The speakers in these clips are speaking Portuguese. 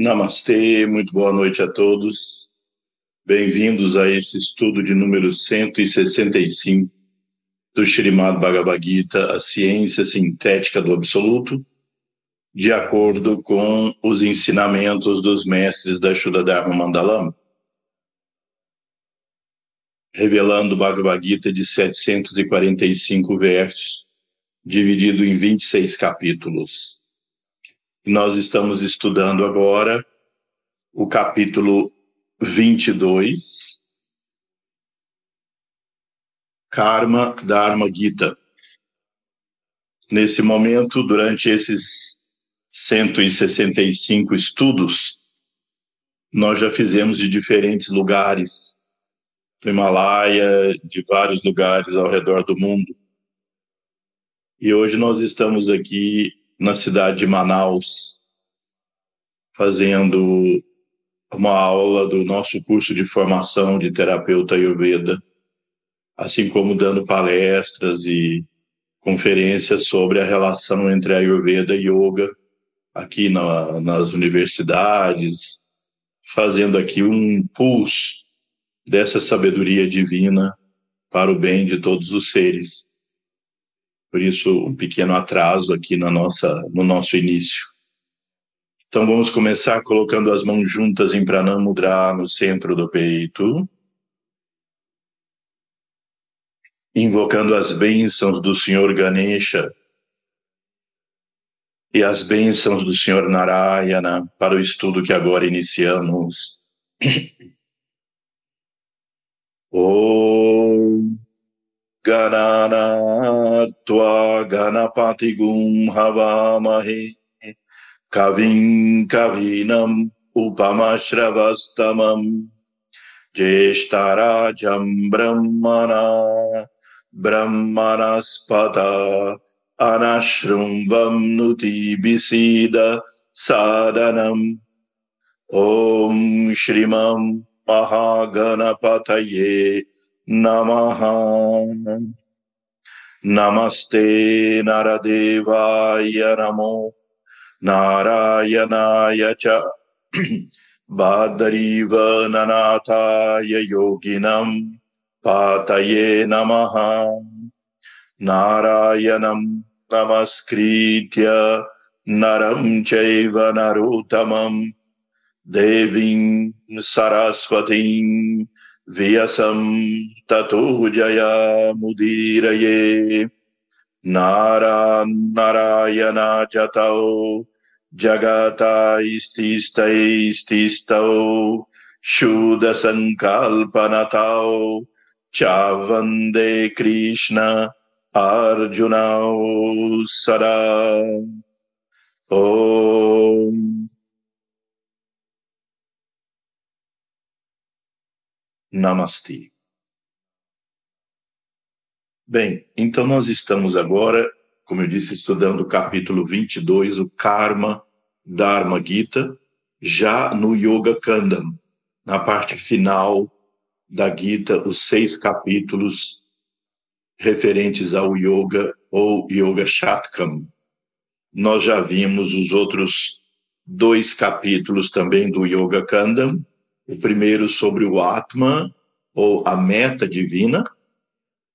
Namastê, muito boa noite a todos. Bem-vindos a esse estudo de número 165 do Srimad Bhagavad Gita, a ciência sintética do absoluto, de acordo com os ensinamentos dos mestres da Shuddha Dharma Mandalam, revelando Bhagavad Gita de 745 versos, dividido em 26 capítulos. Nós estamos estudando agora o capítulo 22, Karma Dharma Gita. Nesse momento, durante esses 165 estudos, nós já fizemos de diferentes lugares, do Himalaia, de vários lugares ao redor do mundo. E hoje nós estamos aqui na cidade de Manaus, fazendo uma aula do nosso curso de formação de terapeuta Ayurveda, assim como dando palestras e conferências sobre a relação entre Ayurveda e Yoga aqui na, nas universidades, fazendo aqui um pulso dessa sabedoria divina para o bem de todos os seres. Por isso, um pequeno atraso aqui na nossa, no nosso início. Então, vamos começar colocando as mãos juntas em Pranamudra no centro do peito. Invocando as bênçãos do Senhor Ganesha e as bênçãos do Senhor Narayana para o estudo que agora iniciamos. Om गणानात्वा गणपतिगुं हवामहे कविं कवीनम् उपमश्रवस्तमम् ज्येष्ठराजं ब्रह्मणा ब्रह्मणस्पत अनशृण्वं नुतिभिसीद सादनम् ॐ श्रीमं महागणपतये नमः। नमस्ते नरदेवाय नमो। नारायणाय च। बादरीवननाथाय योगिनं पातये नमः। नारायणं नमस्कृत्य नरं चैव नरोत्तमं। देवीं सरस्वतीं वियसं ततोजयामुदीरये नारान्नरायणाचतौ जगताैस्तिस्तैस्तिस्तौ शूदसङ्कल्पनताौ चावन्दे कृष्ण अर्जुनौ सदा। ॐ Namastê. Bem, então nós estamos agora, como eu disse, estudando o capítulo 22, o Karma Dharma Gita, já no Yoga Kandam, na parte final da Gita, os seis capítulos referentes ao Yoga ou Yoga Shatkam. Nós já vimos os outros dois capítulos também do Yoga Kandam, o primeiro sobre o Atman, ou a meta divina,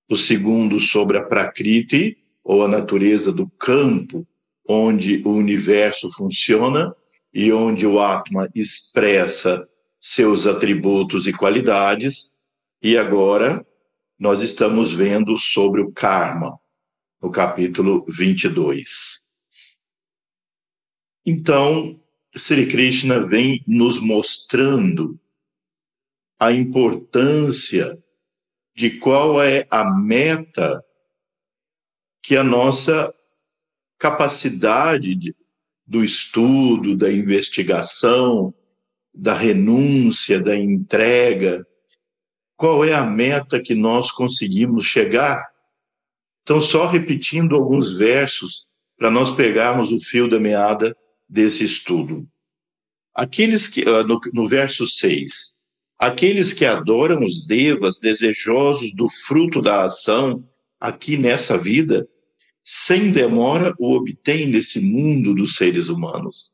o segundo sobre a Prakriti, ou a natureza do campo onde o universo funciona e onde o Atman expressa seus atributos e qualidades, e agora nós estamos vendo sobre o karma, no capítulo 22. Então, Sri Krishna vem nos mostrando a importância de qual é a meta que a nossa capacidade de, do estudo, da investigação, da renúncia, da entrega, qual é a meta que nós conseguimos chegar? Então, só repetindo alguns versos para nós pegarmos o fio da meada desse estudo. Aqueles que, ah, no, no verso 6, Aqueles que adoram os devas, desejosos do fruto da ação aqui nessa vida, sem demora o obtêm nesse mundo dos seres humanos.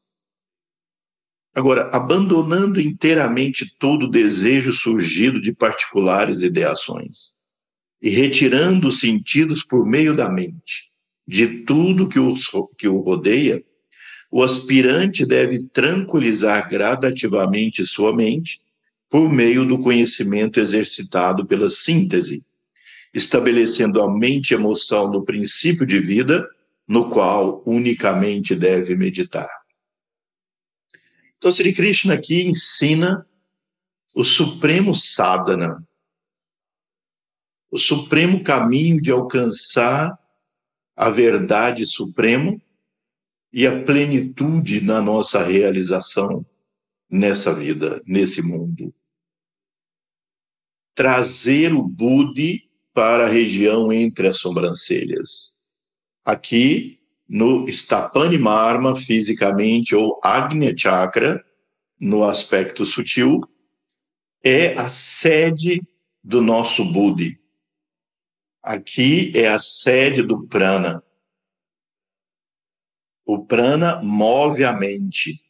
Agora, abandonando inteiramente todo desejo surgido de particulares ideações e retirando os sentidos por meio da mente de tudo que o, que o rodeia, o aspirante deve tranquilizar gradativamente sua mente por meio do conhecimento exercitado pela síntese, estabelecendo a mente e emoção no princípio de vida, no qual unicamente deve meditar. Então, Sri Krishna aqui ensina o supremo sadhana, o supremo caminho de alcançar a verdade suprema e a plenitude na nossa realização nessa vida, nesse mundo. Trazer o Budi para a região entre as sobrancelhas. Aqui, no Stapani Marma, fisicamente, ou Agnya Chakra, no aspecto sutil, é a sede do nosso Budi. Aqui é a sede do prana. O prana move a mente.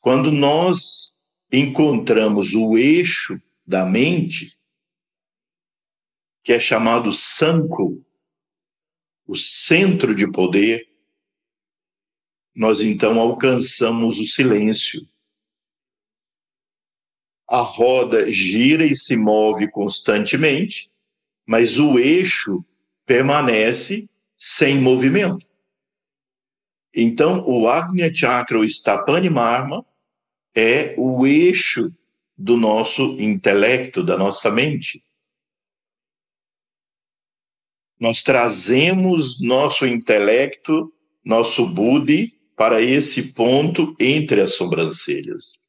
Quando nós encontramos o eixo da mente, que é chamado sanco, o centro de poder, nós então alcançamos o silêncio. A roda gira e se move constantemente, mas o eixo permanece sem movimento. Então, o Agnya Chakra, o Stapani Marma, é o eixo do nosso intelecto, da nossa mente. Nós trazemos nosso intelecto, nosso Budi, para esse ponto entre as sobrancelhas.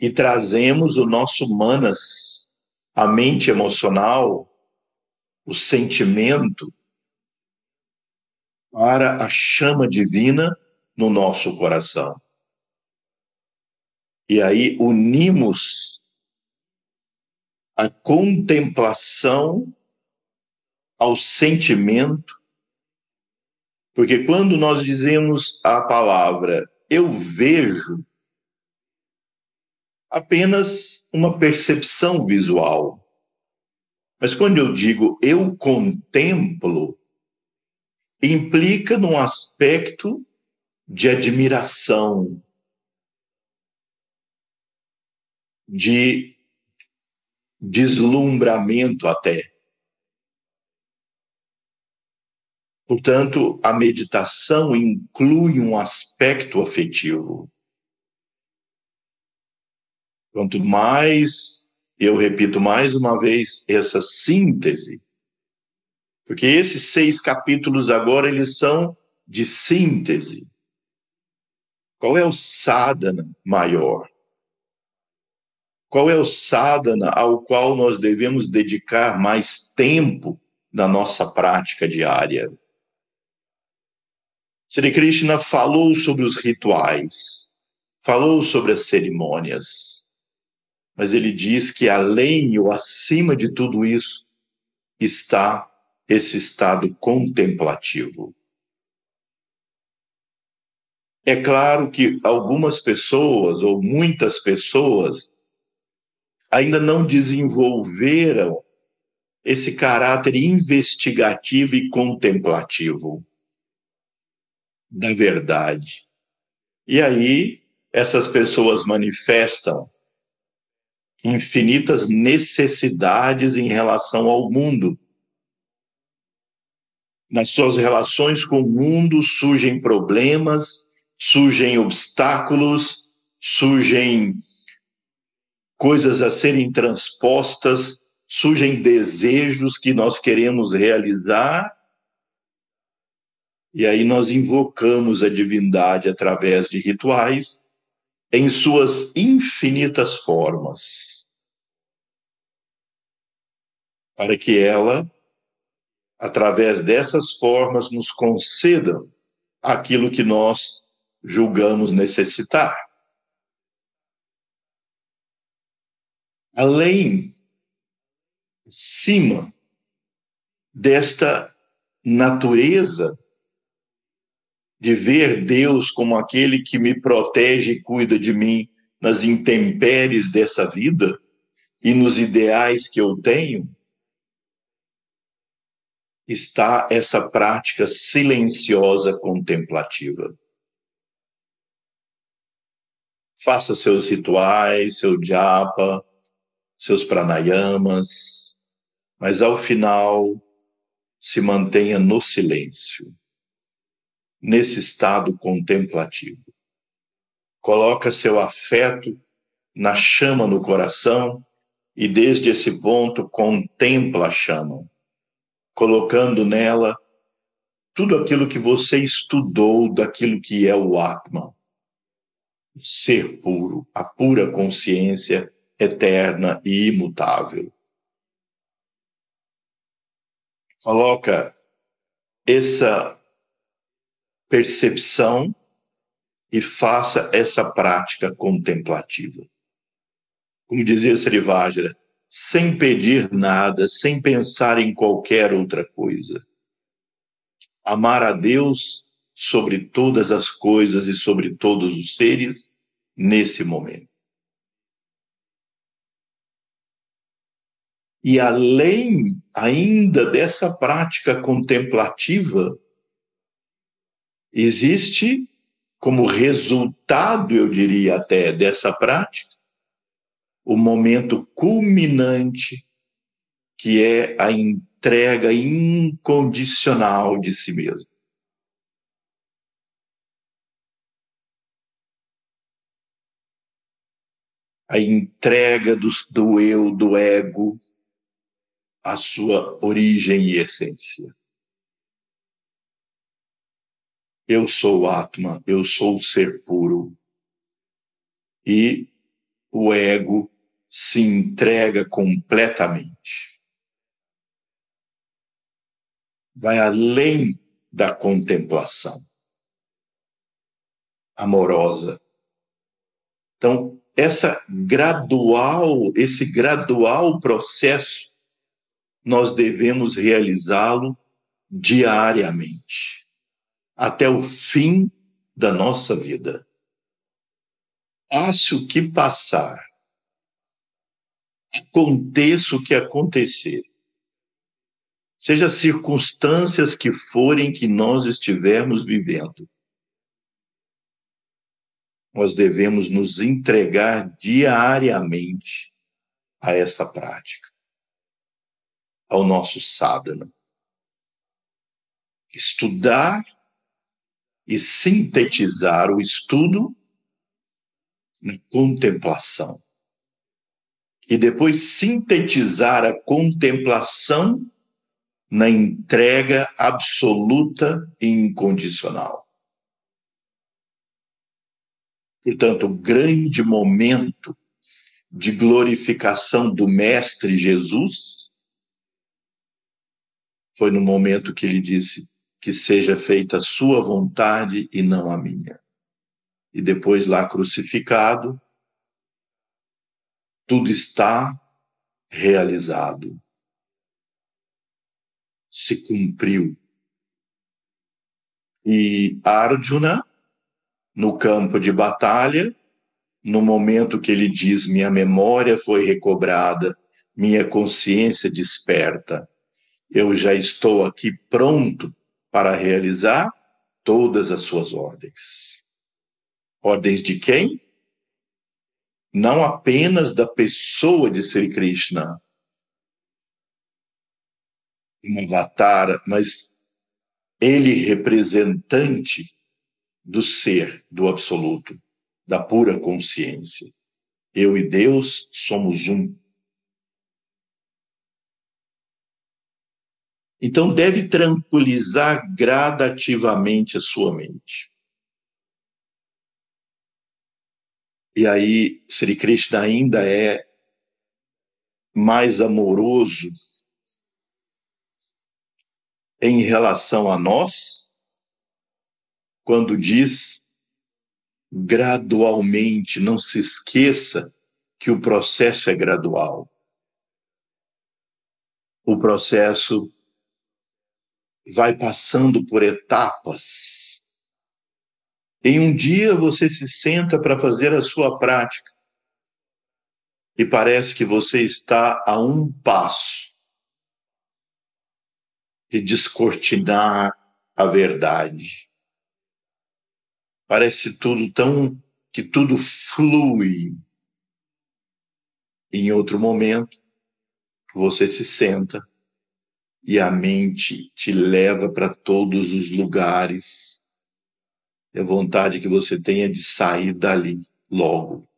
E trazemos o nosso Manas, a mente emocional, o sentimento, para a chama divina no nosso coração. E aí unimos a contemplação ao sentimento, porque quando nós dizemos a palavra eu vejo, apenas uma percepção visual. Mas quando eu digo eu contemplo, implica num aspecto de admiração, de deslumbramento até. Portanto, a meditação inclui um aspecto afetivo. Quanto mais, eu repito mais uma vez, essa síntese, porque esses seis capítulos agora, eles são de síntese. Qual é o sadhana maior? Qual é o sadhana ao qual nós devemos dedicar mais tempo na nossa prática diária? Sri Krishna falou sobre os rituais, falou sobre as cerimônias, mas ele diz que além ou acima de tudo isso está esse estado contemplativo. É claro que algumas pessoas, ou muitas pessoas, ainda não desenvolveram esse caráter investigativo e contemplativo da verdade. E aí, essas pessoas manifestam infinitas necessidades em relação ao mundo. Nas suas relações com o mundo surgem problemas, surgem obstáculos, surgem coisas a serem transpostas, surgem desejos que nós queremos realizar. E aí nós invocamos a divindade através de rituais em suas infinitas formas, para que ela, através dessas formas, nos conceda aquilo que nós julgamos necessitar. Além, cima desta natureza de ver Deus como aquele que me protege e cuida de mim nas intempéries dessa vida e nos ideais que eu tenho, está essa prática silenciosa contemplativa. Faça seus rituais, seu japa, seus pranayamas, mas ao final se mantenha no silêncio, nesse estado contemplativo. Coloca seu afeto na chama no coração e desde esse ponto contempla a chama, colocando nela tudo aquilo que você estudou daquilo que é o Atman, ser puro, a pura consciência eterna e imutável. Coloca essa percepção e faça essa prática contemplativa. Como dizia Srivajra, sem pedir nada, sem pensar em qualquer outra coisa. Amar a Deus sobre todas as coisas e sobre todos os seres nesse momento. E além ainda dessa prática contemplativa, existe como resultado, eu diria até, dessa prática, o momento culminante, que é a entrega incondicional de si mesmo. A entrega do, do eu, do ego, a sua origem e essência. Eu sou o Atma, eu sou o ser puro. E o ego se entrega completamente. Vai além da contemplação amorosa. Então, essa gradual, esse gradual processo nós devemos realizá-lo diariamente, até o fim da nossa vida. Passe o que passar, aconteça o que acontecer, seja as circunstâncias que forem que nós estivermos vivendo, nós devemos nos entregar diariamente a esta prática ao nosso sadhana. Estudar e sintetizar o estudo na contemplação. E depois sintetizar a contemplação na entrega absoluta e incondicional. Portanto, o grande momento de glorificação do Mestre Jesus foi no momento que ele disse que seja feita a sua vontade e não a minha. E depois lá crucificado, tudo está realizado. Se cumpriu. E Arjuna, no campo de batalha, no momento que ele diz: Minha memória foi recobrada, minha consciência desperta, eu já estou aqui pronto para realizar todas as suas ordens. Ordens de quem? Não apenas da pessoa de Sri Krishna, um avatar, mas ele representante do ser, do absoluto, da pura consciência. Eu e Deus somos um. Então, deve tranquilizar gradativamente a sua mente. E aí, Sri Krishna ainda é mais amoroso em relação a nós, quando diz gradualmente, não se esqueça que o processo é gradual. O processo vai passando por etapas Em um dia você se senta para fazer a sua prática e parece que você está a um passo de descortinar a verdade. Parece tudo tão que tudo flui. Em outro momento, você se senta e a mente te leva para todos os lugares. É vontade que você tenha de sair dali logo.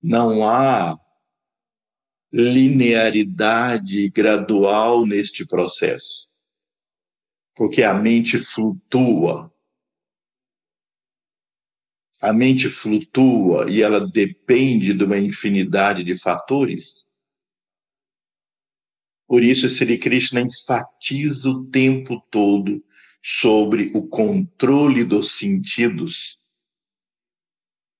Não há linearidade gradual neste processo, porque a mente flutua. A mente flutua e ela depende de uma infinidade de fatores. Por isso, Sri Krishna enfatiza o tempo todo sobre o controle dos sentidos.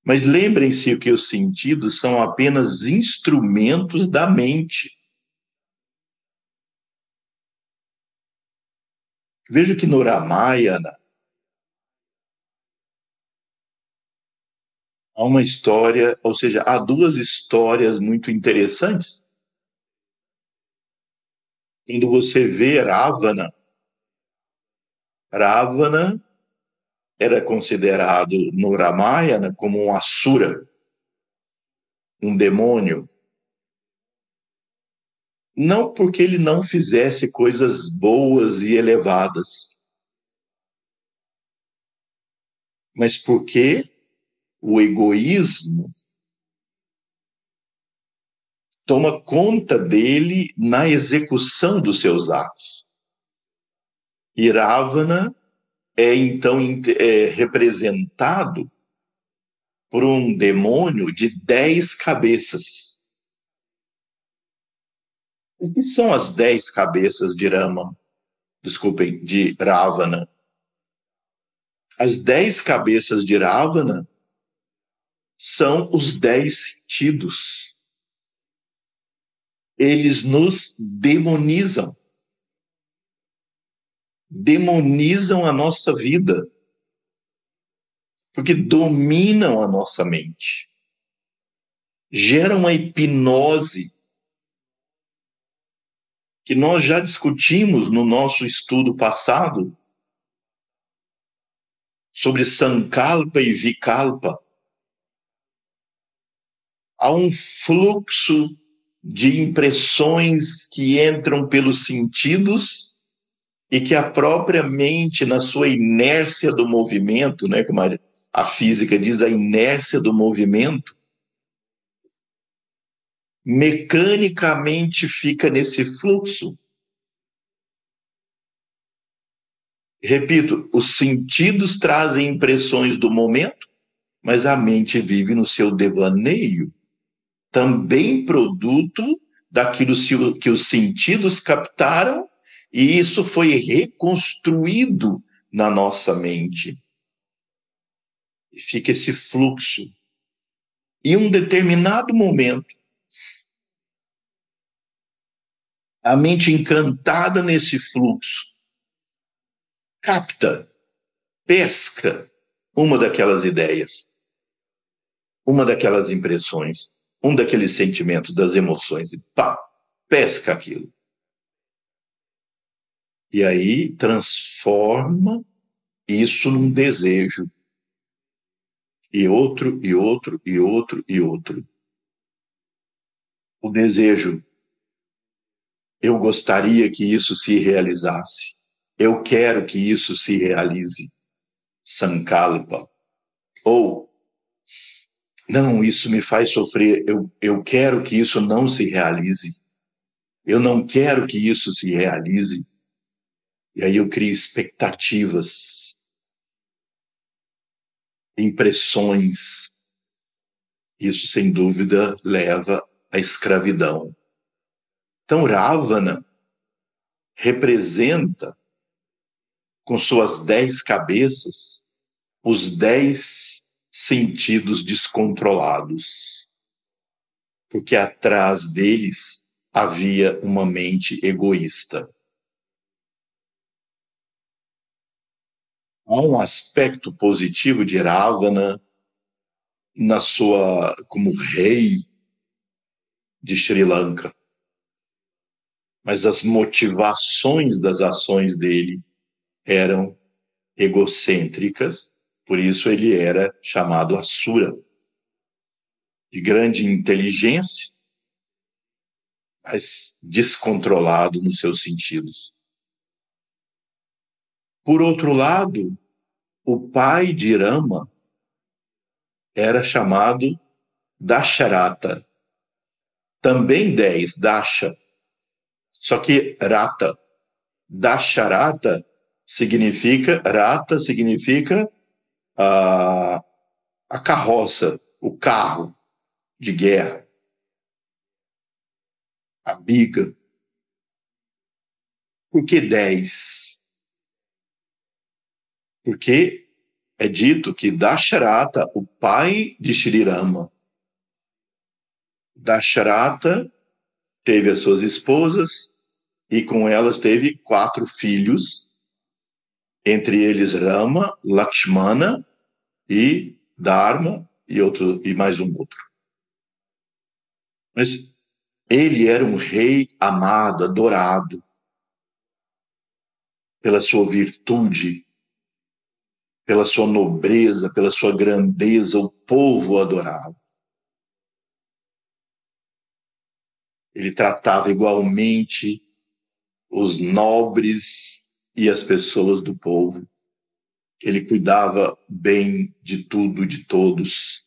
Mas lembrem-se que os sentidos são apenas instrumentos da mente. Veja que no Ramayana há uma história, ou seja, há duas histórias muito interessantes quando você vê Ravana, Ravana era considerado no Ramayana como um asura, um demônio. Não porque ele não fizesse coisas boas e elevadas, mas porque o egoísmo toma conta dele na execução dos seus atos. Iravana é então é, representado por um demônio de dez cabeças. O que são as dez cabeças de Rama? Desculpem, de Ravana. As dez cabeças de Ravana são os dez sentidos eles nos demonizam. Demonizam a nossa vida. Porque dominam a nossa mente. Geram uma hipnose que nós já discutimos no nosso estudo passado sobre Sankalpa e Vikalpa. Há um fluxo de impressões que entram pelos sentidos e que a própria mente, na sua inércia do movimento, né, como a física diz, a inércia do movimento, mecanicamente fica nesse fluxo. Repito, os sentidos trazem impressões do momento, mas a mente vive no seu devaneio também produto daquilo que os sentidos captaram, e isso foi reconstruído na nossa mente. E fica esse fluxo. E um determinado momento, a mente encantada nesse fluxo capta, pesca uma daquelas ideias, uma daquelas impressões um daqueles sentimentos, das emoções, e pá, pesca aquilo. E aí transforma isso num desejo. E outro, e outro, e outro, e outro. O desejo. Eu gostaria que isso se realizasse. Eu quero que isso se realize. Sankalpa. Ou não, isso me faz sofrer. Eu, eu quero que isso não se realize. Eu não quero que isso se realize. E aí eu crio expectativas, impressões. Isso, sem dúvida, leva à escravidão. Então, Ravana representa, com suas dez cabeças, os dez sentidos descontrolados, porque atrás deles havia uma mente egoísta. há um aspecto positivo de Ravana na sua como rei de Sri Lanka. Mas as motivações das ações dele eram egocêntricas, por isso ele era chamado Asura, de grande inteligência, mas descontrolado nos seus sentidos. Por outro lado, o pai de Rama era chamado Dasharata, também dez, Dasha, só que Rata. Dasharata significa, Rata significa a, a carroça, o carro de guerra, a biga. Por que dez? Porque é dito que Dasharata, o pai de Shri Rama, Dasharata teve as suas esposas e com elas teve quatro filhos, entre eles Rama, Lakshmana e Dharma e outro e mais um outro. Mas ele era um rei amado, adorado pela sua virtude, pela sua nobreza, pela sua grandeza, o povo adorava. Ele tratava igualmente os nobres e as pessoas do povo. Ele cuidava bem de tudo, de todos,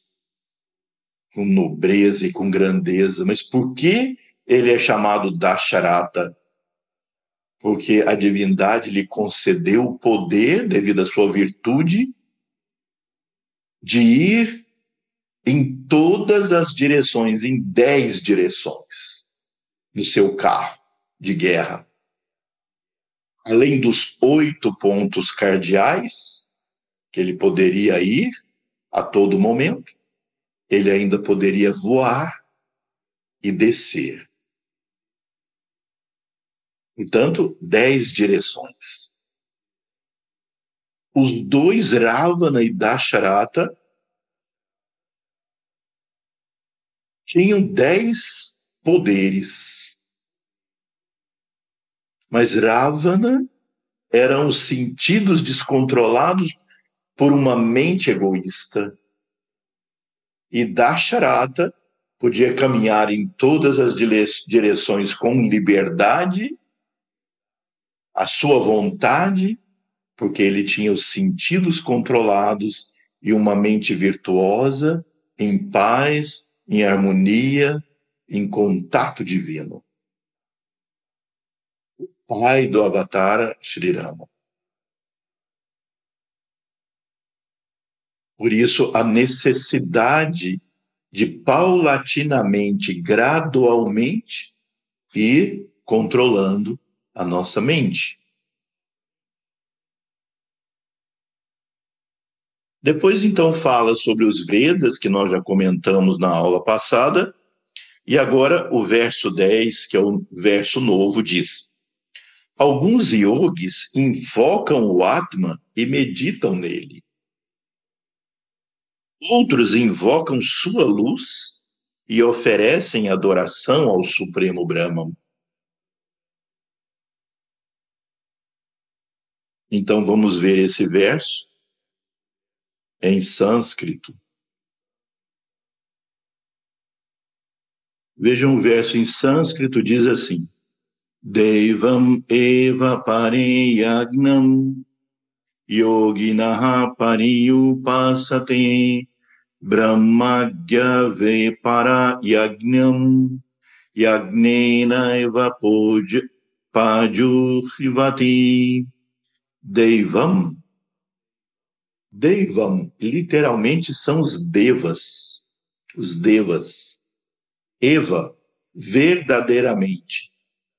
com nobreza e com grandeza. Mas por que ele é chamado Dasharata? Porque a divindade lhe concedeu o poder, devido à sua virtude, de ir em todas as direções, em dez direções, no seu carro de guerra além dos oito pontos cardeais que ele poderia ir a todo momento, ele ainda poderia voar e descer. Portanto, dez direções. Os dois Ravana e Dasharata tinham dez poderes. Mas Ravana eram os sentidos descontrolados por uma mente egoísta. E Dasharata podia caminhar em todas as direções com liberdade, a sua vontade, porque ele tinha os sentidos controlados e uma mente virtuosa, em paz, em harmonia, em contato divino pai do Avatar Sri Rama. Por isso, a necessidade de paulatinamente, gradualmente, ir controlando a nossa mente. Depois, então, fala sobre os Vedas, que nós já comentamos na aula passada, e agora o verso 10, que é o verso novo, diz: Alguns yogis invocam o Atma e meditam nele. Outros invocam sua luz e oferecem adoração ao Supremo Brahman. Então vamos ver esse verso em sânscrito. Vejam o verso em sânscrito, diz assim: Devam eva pariyagnam yoginaha pariyupasate ve parayagnam yagnena eva pajurivati Devam Devam literalmente são os devas, os devas. Eva, verdadeiramente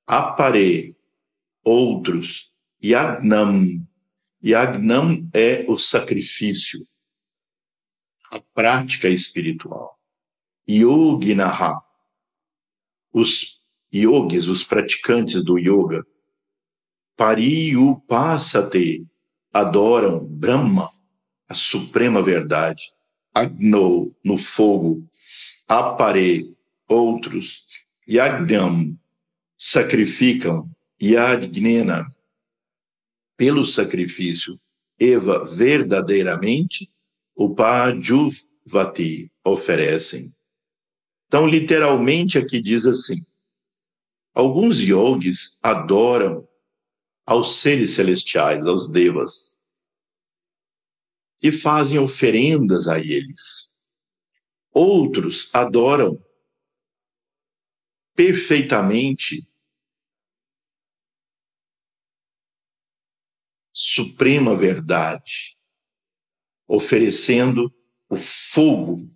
apare, outros, yagnam. Yagnam é o sacrifício, a prática espiritual. Yoginaha, os yogis, os praticantes do yoga. Pariyupasate, adoram Brahma, a suprema verdade, Agno, no fogo, Apare, outros, Yagnam, sacrificam, Yadgnena, pelo sacrifício, Eva, verdadeiramente, o Pajuvati, oferecem. Então, literalmente aqui diz assim: alguns yogis adoram aos seres celestiais, aos devas, e fazem oferendas a eles. Outros adoram perfeitamente suprema verdade, oferecendo o fogo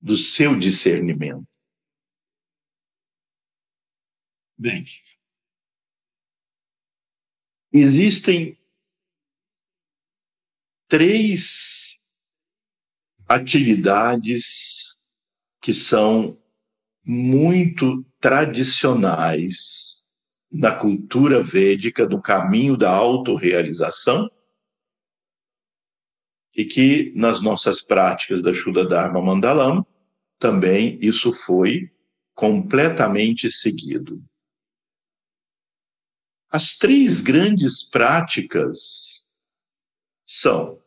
do seu discernimento. Bem, existem três atividades que são muito tradicionais na cultura védica do caminho da autorrealização e que nas nossas práticas da Shuddha Dharma Mandalama também isso foi completamente seguido. As três grandes práticas são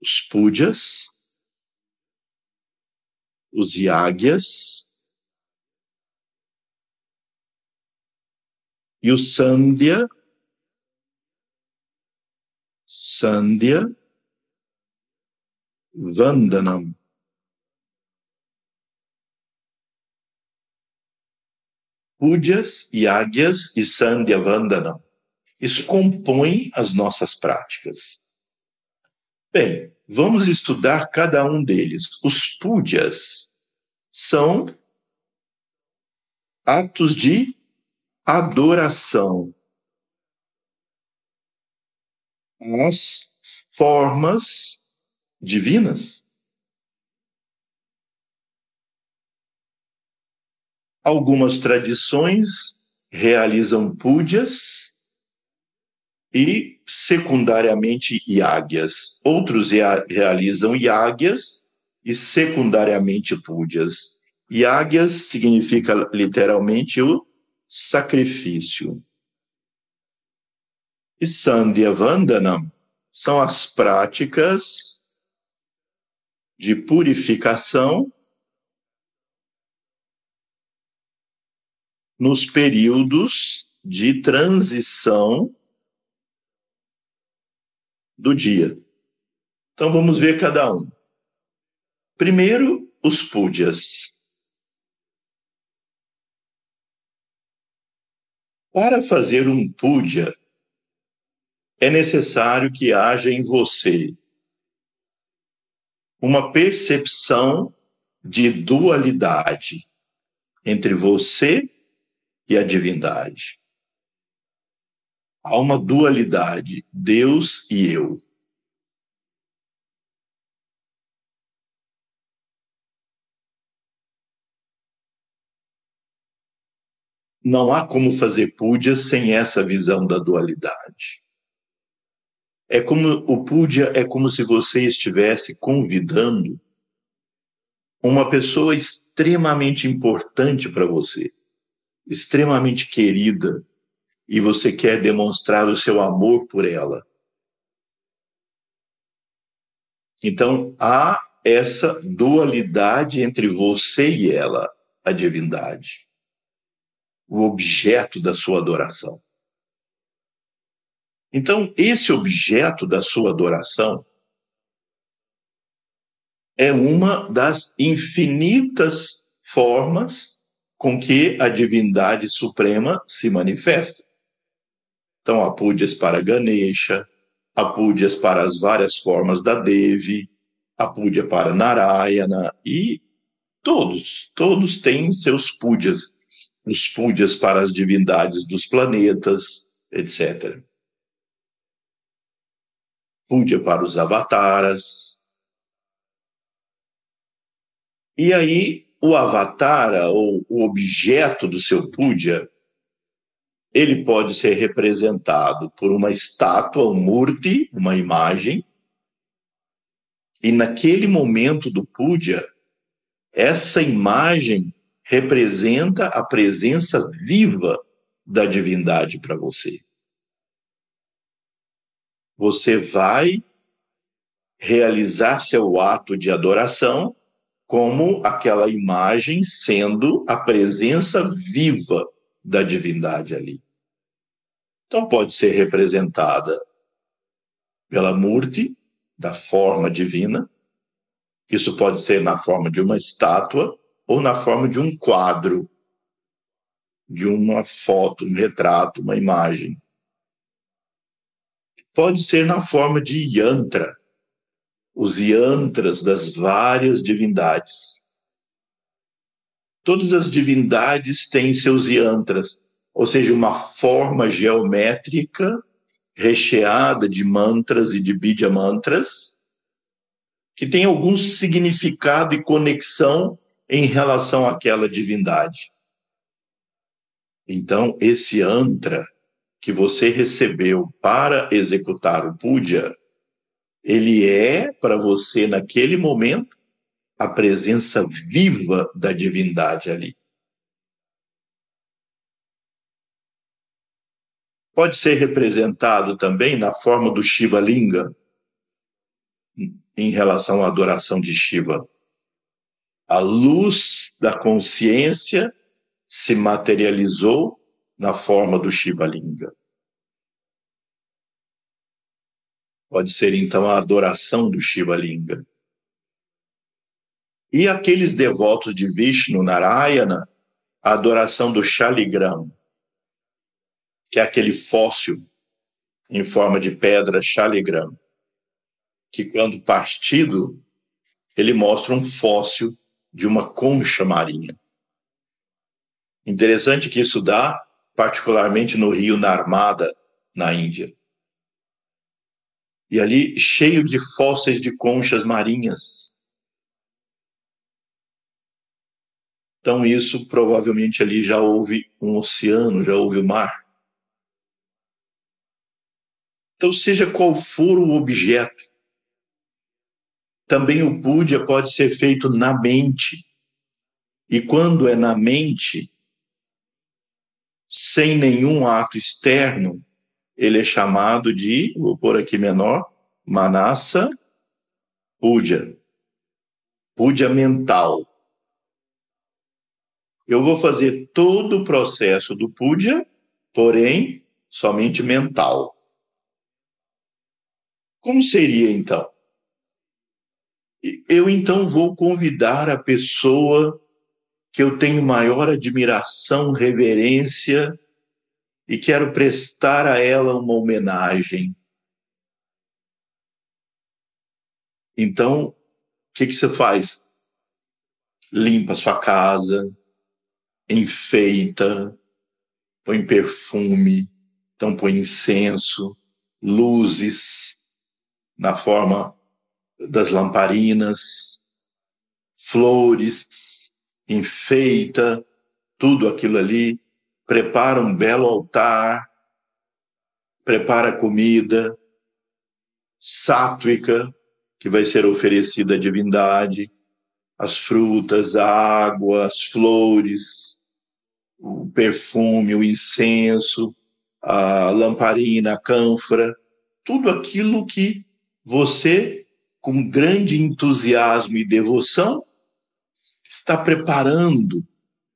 os pujas, os yagyas e o sandhya, sandhya vandanam. Pujas, yagyas e sandhya vandanam. Isso compõe as nossas práticas. Bem, vamos estudar cada um deles. Os pujas são atos de adoração às formas divinas. Algumas tradições realizam pujas e secundariamente yagyas. Outros realizam yagyas e secundariamente pujas. Yagyas significa literalmente o sacrifício. E Sandhya Vandanam são as práticas de purificação nos períodos de transição do dia. Então vamos ver cada um. Primeiro, os pujas. Para fazer um puja, é necessário que haja em você uma percepção de dualidade entre você e a divindade. Há uma dualidade, Deus e eu. Não há como fazer puja sem essa visão da dualidade. É como o puja é como se você estivesse convidando uma pessoa extremamente importante para você, extremamente querida, e você quer demonstrar o seu amor por ela. Então, há essa dualidade entre você e ela, a divindade, o objeto da sua adoração. Então, esse objeto da sua adoração é uma das infinitas formas com que a divindade suprema se manifesta. Então, há púdias para Ganesha, há púdias para as várias formas da Devi, há púdia para Narayana, e todos, todos têm seus púdias. Os púdias para as divindades dos planetas, etc. Púdia para os avataras. E aí, o avatara, ou o objeto do seu púdia, ele pode ser representado por uma estátua, um murti, uma imagem, e naquele momento do puja, essa imagem representa a presença viva da divindade para você. Você vai realizar seu ato de adoração como aquela imagem sendo a presença viva da divindade ali. Então pode ser representada pela Murti, da forma divina. Isso pode ser na forma de uma estátua ou na forma de um quadro, de uma foto, um retrato, uma imagem. Pode ser na forma de yantra, os yantras das várias divindades. Todas as divindades têm seus yantras, ou seja, uma forma geométrica recheada de mantras e de bidya mantras, que tem algum significado e conexão em relação àquela divindade. Então, esse antra que você recebeu para executar o puja, ele é para você naquele momento a presença viva da divindade ali. Pode ser representado também na forma do Shiva Linga, em relação à adoração de Shiva. A luz da consciência se materializou na forma do Shiva Linga. Pode ser então a adoração do Shiva Linga. E aqueles devotos de Vishnu Narayana, a adoração do Shaligram, que é aquele fóssil em forma de pedra Shaligram, que quando partido, ele mostra um fóssil de uma concha marinha. Interessante que isso dá, particularmente no rio Narmada, na Índia. E ali cheio de fósseis de conchas marinhas. Então, isso provavelmente ali já houve um oceano, já houve o mar. Então, seja qual for o objeto, também o puja pode ser feito na mente. E quando é na mente, sem nenhum ato externo, ele é chamado de, vou pôr aqui menor, manasa puja. Puja mental eu vou fazer todo o processo do puja, porém somente mental. Como seria então? Eu então vou convidar a pessoa que eu tenho maior admiração, reverência e quero prestar a ela uma homenagem. Então, o que, que você faz? Limpa sua casa, enfeita, põe perfume, então põe incenso, luzes na forma das lamparinas, flores, enfeita tudo aquilo ali, prepara um belo altar, prepara comida sátrica que vai ser oferecida à divindade, as frutas, a água, as flores, o perfume, o incenso, a lamparina, a cânfora, tudo aquilo que você, com grande entusiasmo e devoção, está preparando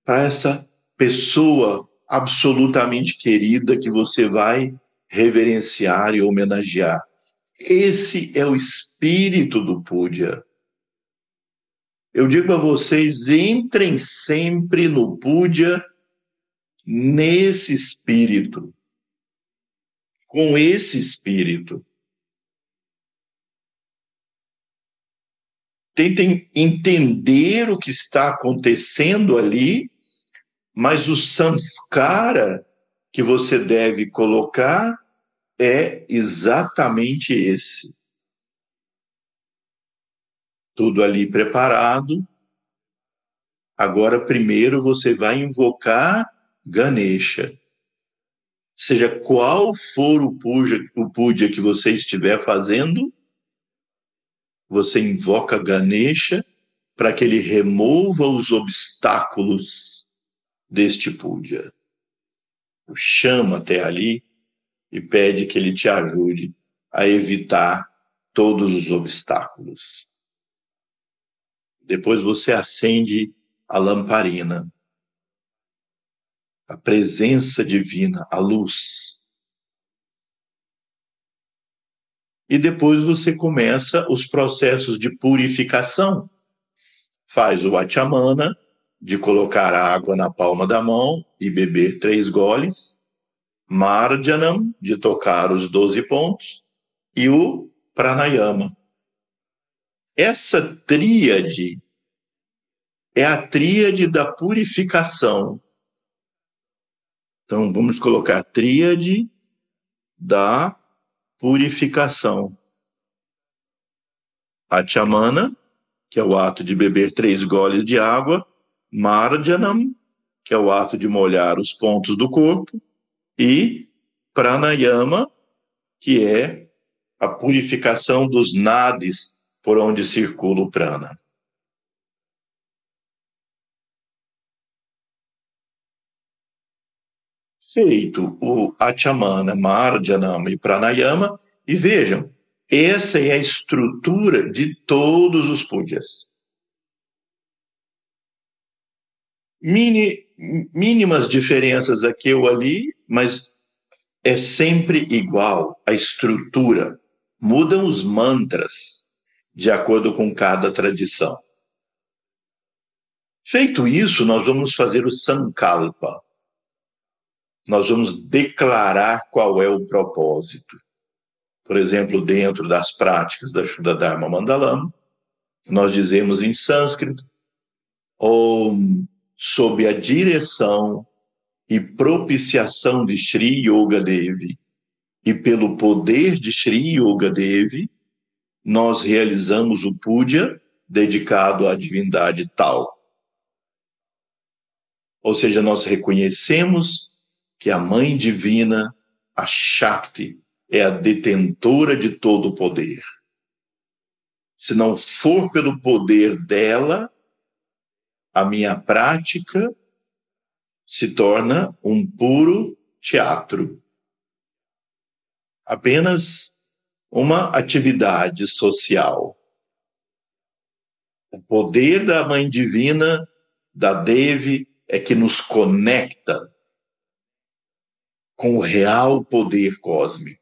para essa pessoa absolutamente querida que você vai reverenciar e homenagear. Esse é o espírito do Puja. Eu digo a vocês, entrem sempre no Puja nesse espírito, com esse espírito. Tentem entender o que está acontecendo ali, mas o samskara que você deve colocar é exatamente esse tudo ali preparado. Agora, primeiro você vai invocar Ganesha. seja qual for o puja, o puja que você estiver fazendo, você invoca Ganesha para que ele remova os obstáculos deste puja. O chama até ali e pede que ele te ajude a evitar todos os obstáculos. Depois você acende a lamparina, a presença divina, a luz. E depois você começa os processos de purificação. Faz o achamana, de colocar água na palma da mão e beber três goles. Marjanam, de tocar os doze pontos. E o pranayama. Essa tríade é a tríade da purificação. Então, vamos colocar tríade da purificação. A chamana, que é o ato de beber três goles de água, Marjanam, que é o ato de molhar os pontos do corpo, e Pranayama, que é a purificação dos nadis por onde circula o prana. Feito o Achamana, Marjanama e Pranayama, e vejam, essa é a estrutura de todos os pujas. Mini, mínimas diferenças aqui ou ali, mas é sempre igual a estrutura. Mudam os mantras de acordo com cada tradição. Feito isso, nós vamos fazer o Sankalpa. Nós vamos declarar qual é o propósito. Por exemplo, dentro das práticas da Shuddha Dharma nós dizemos em sânscrito, Om, sob a direção e propiciação de Sri Yoga Devi e pelo poder de Sri Yoga Devi, nós realizamos o puja dedicado à divindade tal. Ou seja, nós reconhecemos que a Mãe Divina, a Shakti, é a detentora de todo o poder. Se não for pelo poder dela, a minha prática se torna um puro teatro. Apenas uma atividade social. O poder da Mãe Divina, da Devi, é que nos conecta com o real poder cósmico.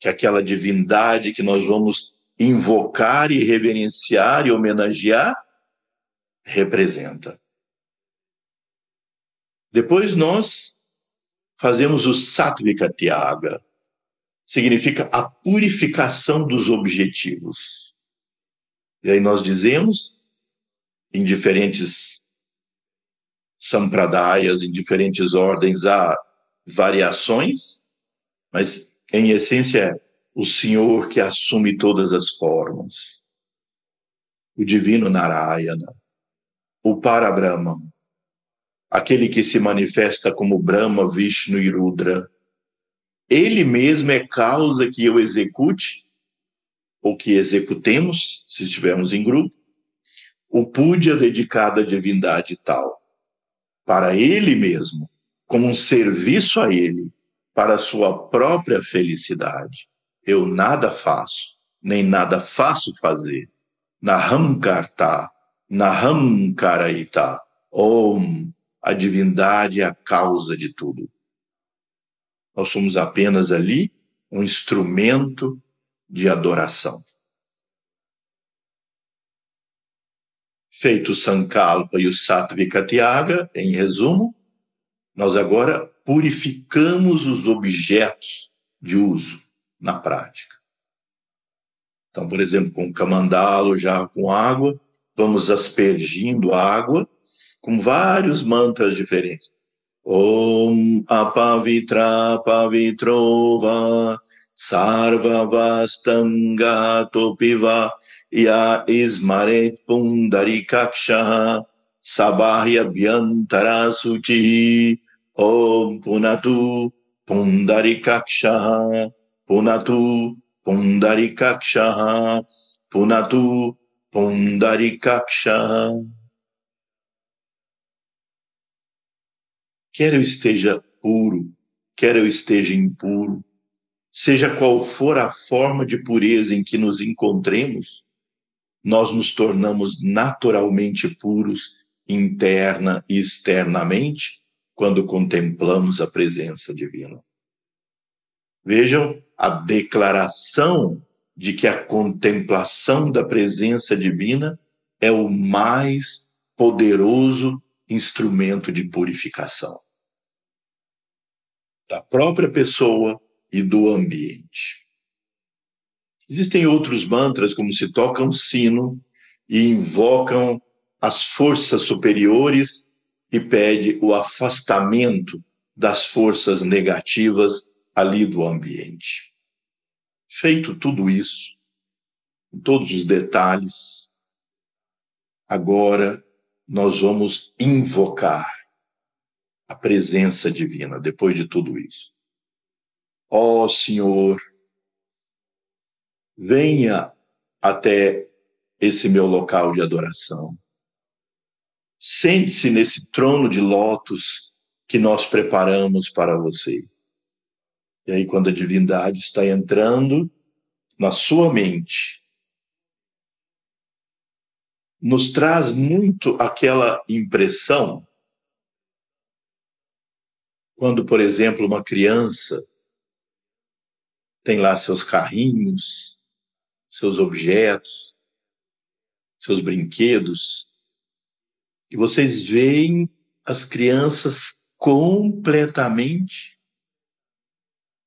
Que aquela divindade que nós vamos invocar e reverenciar e homenagear representa. Depois nós fazemos o Sattvika Tyaga, significa a purificação dos objetivos. E aí nós dizemos, em diferentes sampradayas, em diferentes ordens, há variações, mas em essência é o Senhor que assume todas as formas. O divino Narayana, o Parabrahma, aquele que se manifesta como Brahma, Vishnu e Rudra, ele mesmo é causa que eu execute, ou que executemos, se estivermos em grupo, o puja dedicado à divindade tal, para ele mesmo, como um serviço a ele, para a sua própria felicidade. Eu nada faço, nem nada faço fazer. Naham karta, naham karaita. Om, a divindade é a causa de tudo. Nós somos apenas ali um instrumento de adoração. Feito o Sankalpa e o Tyaga, em resumo, nós agora purificamos os objetos de uso na prática. Então, por exemplo, com o camandalo, já com água, vamos aspergindo água com vários mantras diferentes. Om apavitra pavitro va sarvavastam gatopiva ya ismaret pundarikaksha sabahya bhyantara suci Om Punatu Pundarikaksha Punatu Pundarikaksha Punatu Pundarikaksha. Quer eu esteja puro, quer eu esteja impuro, seja qual for a forma de pureza em que nos encontremos, nós nos tornamos naturalmente puros interna e externamente quando contemplamos a presença divina. Vejam a declaração de que a contemplação da presença divina é o mais poderoso instrumento de purificação da própria pessoa e do ambiente. Existem outros mantras, como se toca um sino e invocam as forças superiores e pede o afastamento das forças negativas ali do ambiente. Feito tudo isso, com todos os detalhes, agora nós vamos invocar a presença divina depois de tudo isso. Ó oh, Senhor, venha até esse meu local de adoração. Sente-se nesse trono de lótus que nós preparamos para você. E aí, quando a divindade está entrando na sua mente, nos traz muito aquela impressão quando, por exemplo, uma criança tem lá seus carrinhos, seus objetos, seus brinquedos, e vocês veem as crianças completamente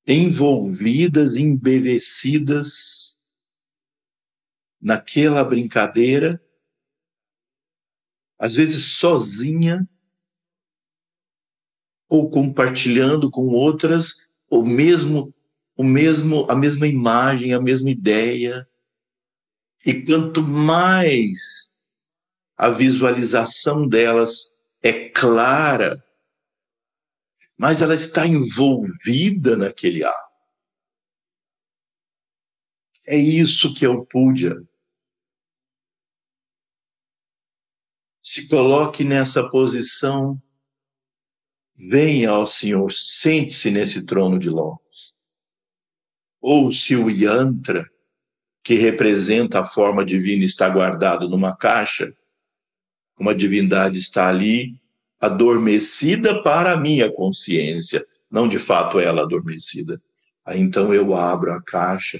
envolvidas, embevecidas naquela brincadeira, às vezes sozinha, ou compartilhando com outras o mesmo o mesmo a mesma imagem, a mesma ideia. E quanto mais a visualização delas é clara, mais ela está envolvida naquele ato. É isso que é o puja. Se coloque nessa posição venha ao Senhor, sente-se nesse trono de lótus. Ou se o yantra, que representa a forma divina, está guardado numa caixa, uma divindade está ali, adormecida para a minha consciência, não de fato ela adormecida. Aí então eu abro a caixa,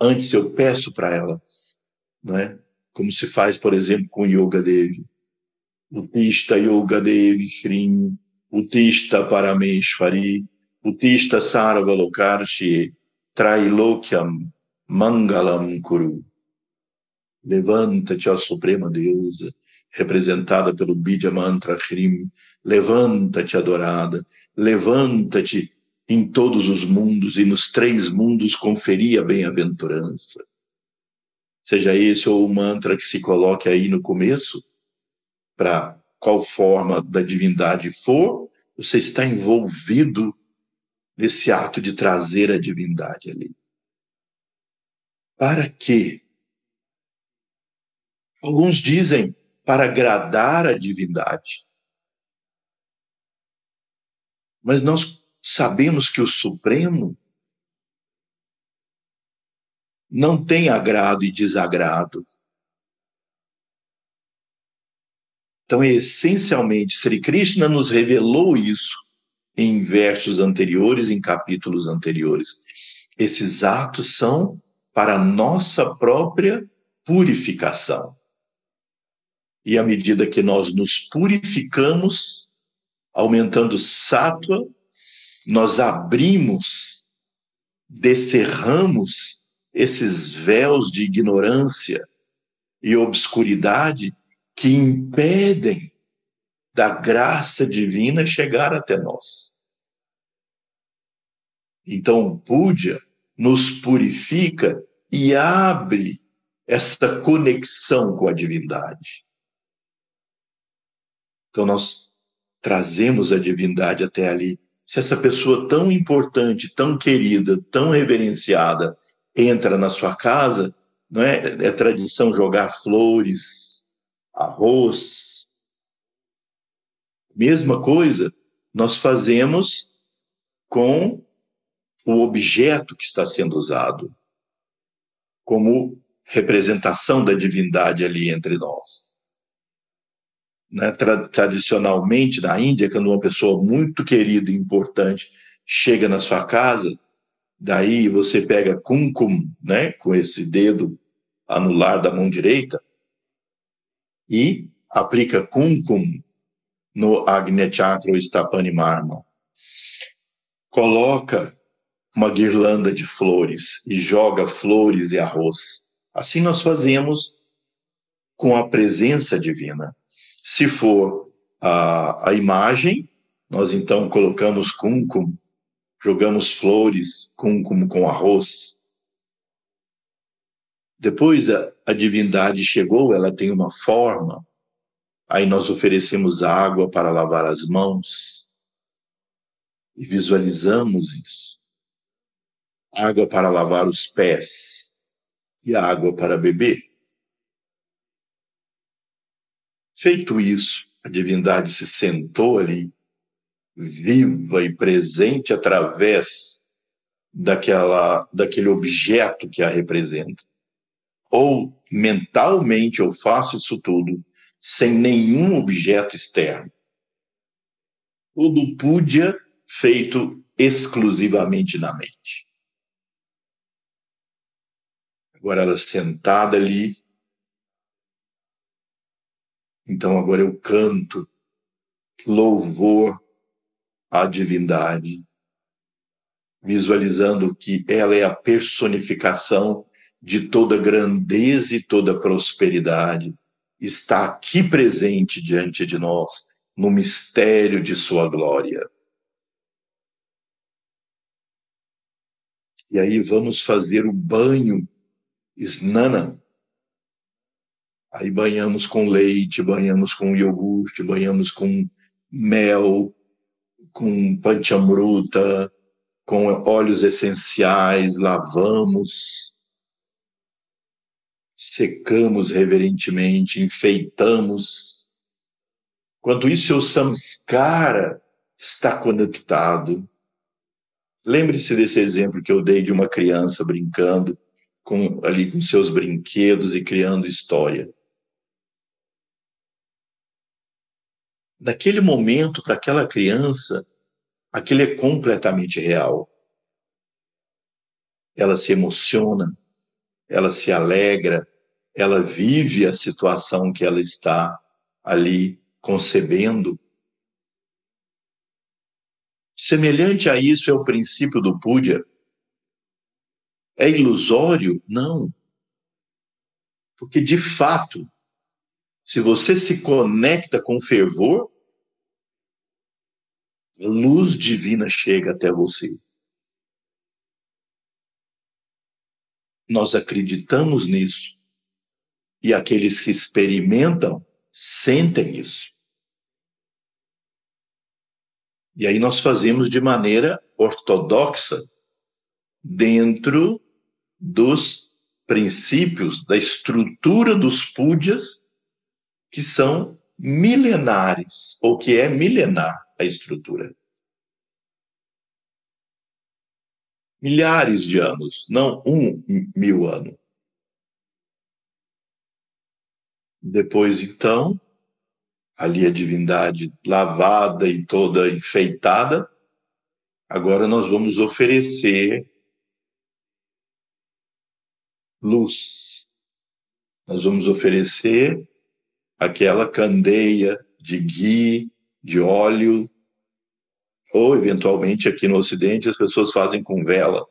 antes eu peço para ela, não é? Como se faz, por exemplo, com o Yoga Devi. O Yoga Devi Shrim Utista Parameshwari, Utista Sarvalokarshi, Trailokyam, Mangalam Kuru. Levanta-te, ó Suprema Deusa, representada pelo Bidya Mantra Hrim, levanta-te, adorada, levanta-te em todos os mundos e nos três mundos conferir a bem-aventurança. Seja esse ou o mantra que se coloque aí no começo, para qual forma da divindade for, você está envolvido nesse ato de trazer a divindade ali. Para quê? Alguns dizem para agradar a divindade. Mas nós sabemos que o Supremo não tem agrado e desagrado. Então, essencialmente, Sri Krishna nos revelou isso em versos anteriores, em capítulos anteriores. Esses atos são para nossa própria purificação. E à medida que nós nos purificamos, aumentando sátua, nós abrimos, descerramos esses véus de ignorância e obscuridade que impedem da graça divina chegar até nós. Então, Puja nos purifica e abre esta conexão com a divindade. Então, nós trazemos a divindade até ali. Se essa pessoa tão importante, tão querida, tão reverenciada entra na sua casa, não é, é tradição jogar flores, arroz. Mesma coisa nós fazemos com o objeto que está sendo usado como representação da divindade ali entre nós. Né? Tradicionalmente, na Índia, quando uma pessoa muito querida e importante chega na sua casa, daí você pega kumkum, né, com esse dedo anular da mão direita, e aplica kumkum no Agnya Chakra ou Stapani Marma. Coloca uma guirlanda de flores e joga flores e arroz. Assim nós fazemos com a presença divina. Se for a, a imagem, nós então colocamos cúmcumo, jogamos flores, cúmcumo com arroz. Depois a, a divindade chegou, ela tem uma forma, aí nós oferecemos água para lavar as mãos e visualizamos isso água para lavar os pés e água para beber. Feito isso, a divindade se sentou ali, viva e presente através daquela, daquele objeto que a representa. Ou mentalmente eu faço isso tudo sem nenhum objeto externo. Tudo pudia feito exclusivamente na mente. Agora ela sentada ali. Então agora eu canto louvor à divindade, visualizando que ela é a personificação de toda grandeza e toda prosperidade, está aqui presente diante de nós, no mistério de sua glória. E aí vamos fazer o banho snana. Aí banhamos com leite, banhamos com iogurte, banhamos com mel, com panchamruta, com óleos essenciais, lavamos, secamos reverentemente, enfeitamos. Quanto isso, o samskara está conectado. Lembre-se desse exemplo que eu dei de uma criança brincando com, ali com seus brinquedos e criando história. Naquele momento, para aquela criança, aquilo é completamente real. Ela se emociona, ela se alegra, ela vive a situação que ela está ali concebendo. Semelhante a isso é o princípio do Puja, é ilusório? Não. Porque, de fato, se você se conecta com fervor, a luz divina chega até você. Nós acreditamos nisso. E aqueles que experimentam sentem isso. E aí nós fazemos de maneira ortodoxa dentro dos princípios, da estrutura dos púdias, que são milenares, ou que é milenar a estrutura. Milhares de anos, não um mil anos. Depois, então, ali a divindade lavada e toda enfeitada, agora nós vamos oferecer luz. Nós vamos oferecer aquela candeia de ghee, de óleo, ou eventualmente aqui no Ocidente as pessoas fazem com vela,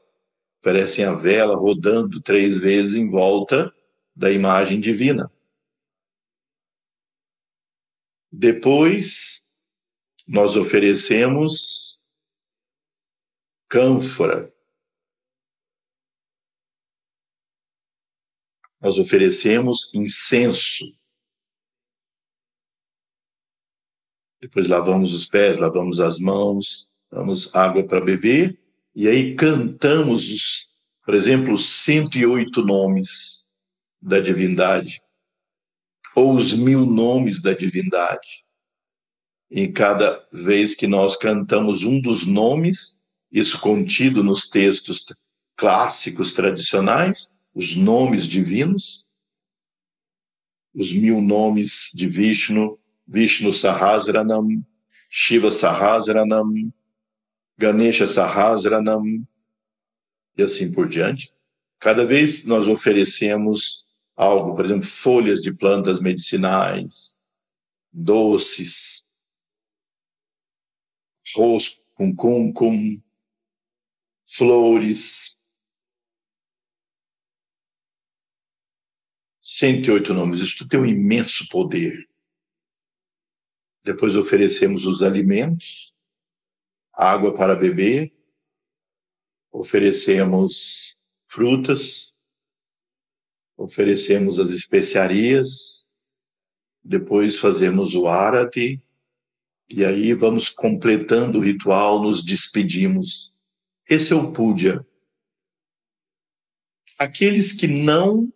oferecem a vela rodando três vezes em volta da imagem divina. Depois, nós oferecemos cânfora, nós oferecemos incenso. depois lavamos os pés, lavamos as mãos, damos água para beber, e aí cantamos, os, por exemplo, os 108 nomes da divindade, ou os mil nomes da divindade. E cada vez que nós cantamos um dos nomes, isso contido nos textos clássicos tradicionais, os nomes divinos, os mil nomes de Vishnu, Vishnu Sahasranam, Shiva Sahasranam, Ganesha Sahasranam, e assim por diante. Cada vez nós oferecemos algo, por exemplo, folhas de plantas medicinais, doces, rosco com cumcum, flores, 108 nomes. Isso tem um imenso poder. Depois oferecemos os alimentos, água para beber, oferecemos frutas, oferecemos as especiarias, depois fazemos o arati, e aí vamos completando o ritual, nos despedimos. Esse é o puja. Aqueles que não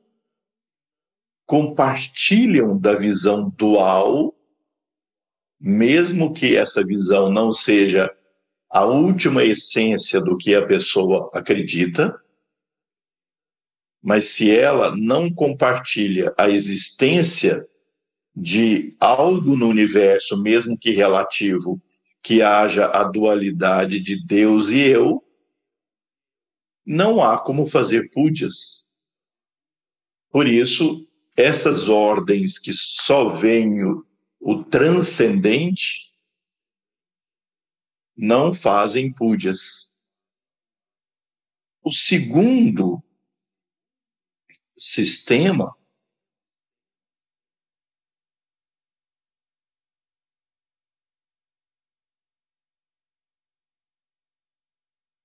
compartilham da visão dual, mesmo que essa visão não seja a última essência do que a pessoa acredita, mas se ela não compartilha a existência de algo no universo, mesmo que relativo, que haja a dualidade de Deus e eu, não há como fazer pujas. Por isso, essas ordens que só veem o, o transcendente não fazem pujas. O segundo sistema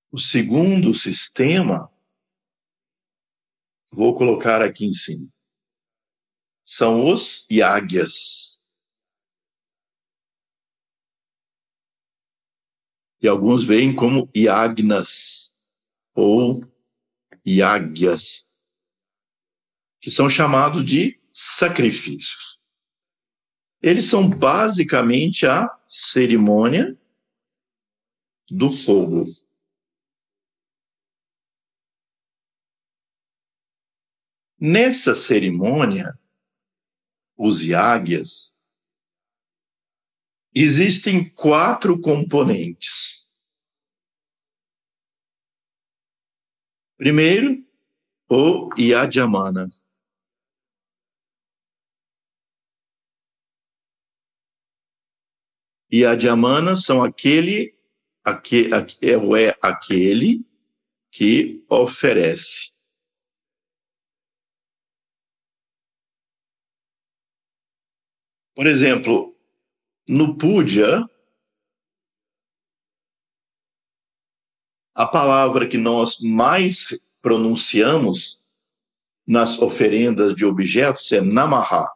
O segundo sistema, vou colocar aqui em cima são os Yagyas. E alguns veem como Yagnas ou Yagyas, que são chamados de sacrifícios. Eles são basicamente a cerimônia do fogo. Nessa cerimônia, os Yagyas, existem quatro componentes. Primeiro, o Yajamana. Yajamana são aquele, aquele é, é aquele que oferece. Por exemplo, no puja, a palavra que nós mais pronunciamos nas oferendas de objetos é namaha.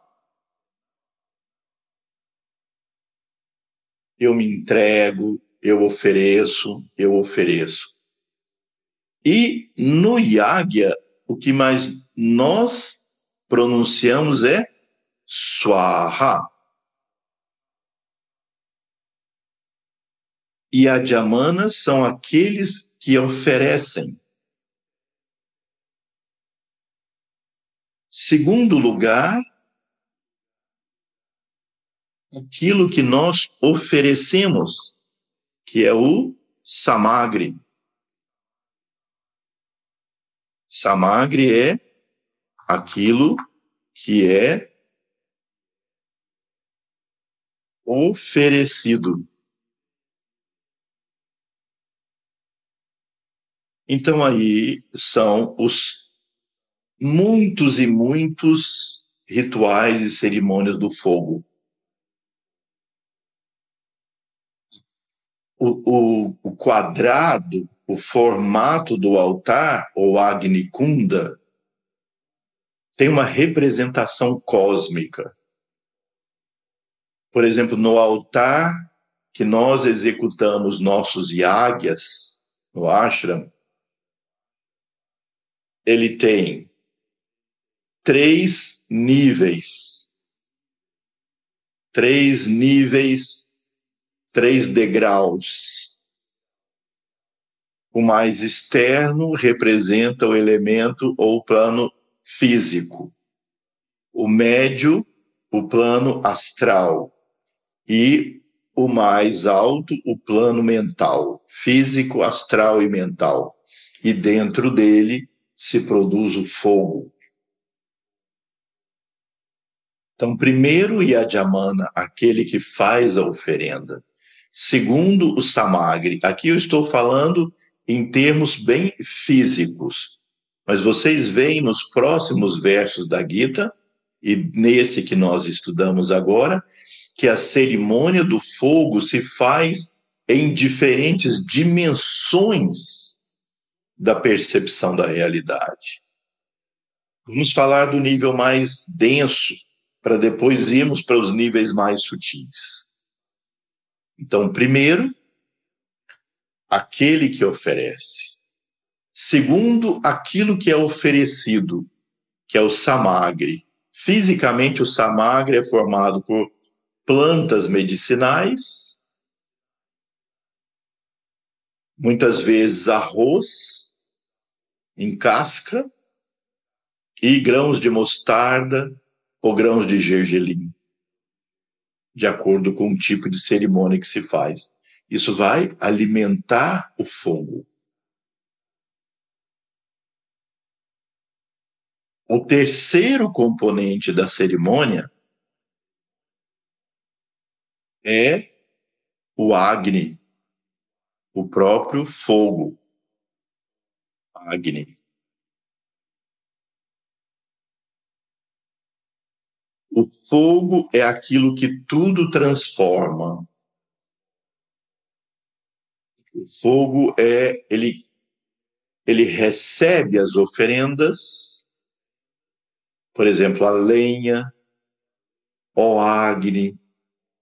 Eu me entrego, eu ofereço, eu ofereço. E no yagya, o que mais nós pronunciamos é swaha. E Adjamanas são aqueles que oferecem. Segundo lugar, aquilo que nós oferecemos, que é o samagri. Samagri é aquilo que é oferecido. Então aí são os muitos e muitos rituais e cerimônias do fogo. O, o, o quadrado, o formato do altar, ou Agni Kunda, tem uma representação cósmica. por exemplo, no altar que nós executamos nossos yagyas, no ashram, ele tem três níveis. Três níveis, três degraus. O mais externo representa o elemento ou plano físico. O médio, o plano astral. E o mais alto, o plano mental, físico, astral e mental. E dentro dele se produz o fogo. Então, primeiro, Yajamana, aquele que faz a oferenda. Segundo, o Samagri. Aqui eu estou falando em termos bem físicos, mas vocês veem nos próximos versos da Gita, e nesse que nós estudamos agora, que a cerimônia do fogo se faz em diferentes dimensões da percepção da realidade. Vamos falar do nível mais denso, para depois irmos para os níveis mais sutis. Então, primeiro, aquele que oferece. Segundo, aquilo que é oferecido, que é o samagre. Fisicamente, o samagre é formado por plantas medicinais, muitas vezes arroz em casca e grãos de mostarda, ou grãos de gergelim, de acordo com o tipo de cerimônia que se faz. Isso vai alimentar o fogo. O terceiro componente da cerimônia é o Agni, o próprio fogo. Agni. O fogo é aquilo que tudo transforma. O fogo é ele ele recebe as oferendas, por exemplo, a lenha, ó Agni,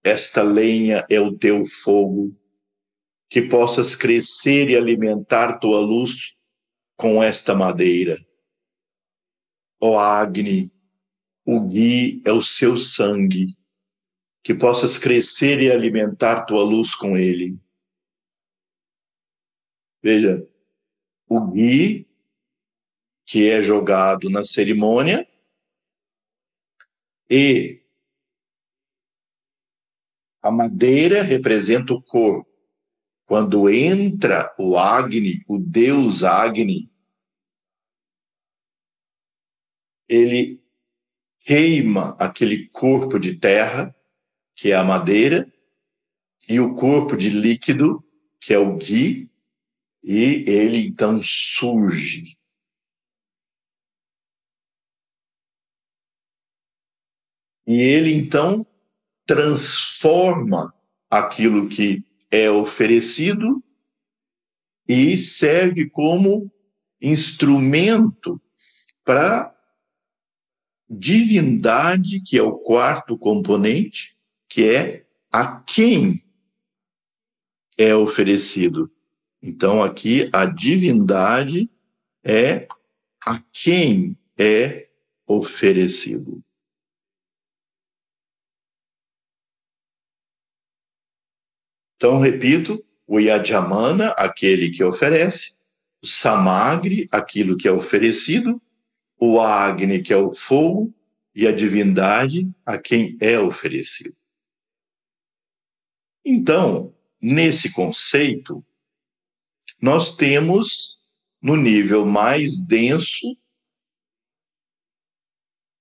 esta lenha é o teu fogo, que possas crescer e alimentar tua luz com esta madeira. Ó Agni, o Gui é o seu sangue, que possas crescer e alimentar tua luz com ele. Veja, o Gui, que é jogado na cerimônia, e a madeira representa o corpo. Quando entra o Agni, o deus Agni, ele queima aquele corpo de terra, que é a madeira, e o corpo de líquido, que é o gui, e ele então surge. E ele então transforma aquilo que é oferecido e serve como instrumento para divindade, que é o quarto componente, que é a quem é oferecido. Então, aqui, a divindade é a quem é oferecido. Então, repito, o Yajamana, aquele que oferece, o Samagri, aquilo que é oferecido, o Agni, que é o fogo, e a divindade a quem é oferecido. Então, nesse conceito, nós temos no nível mais denso,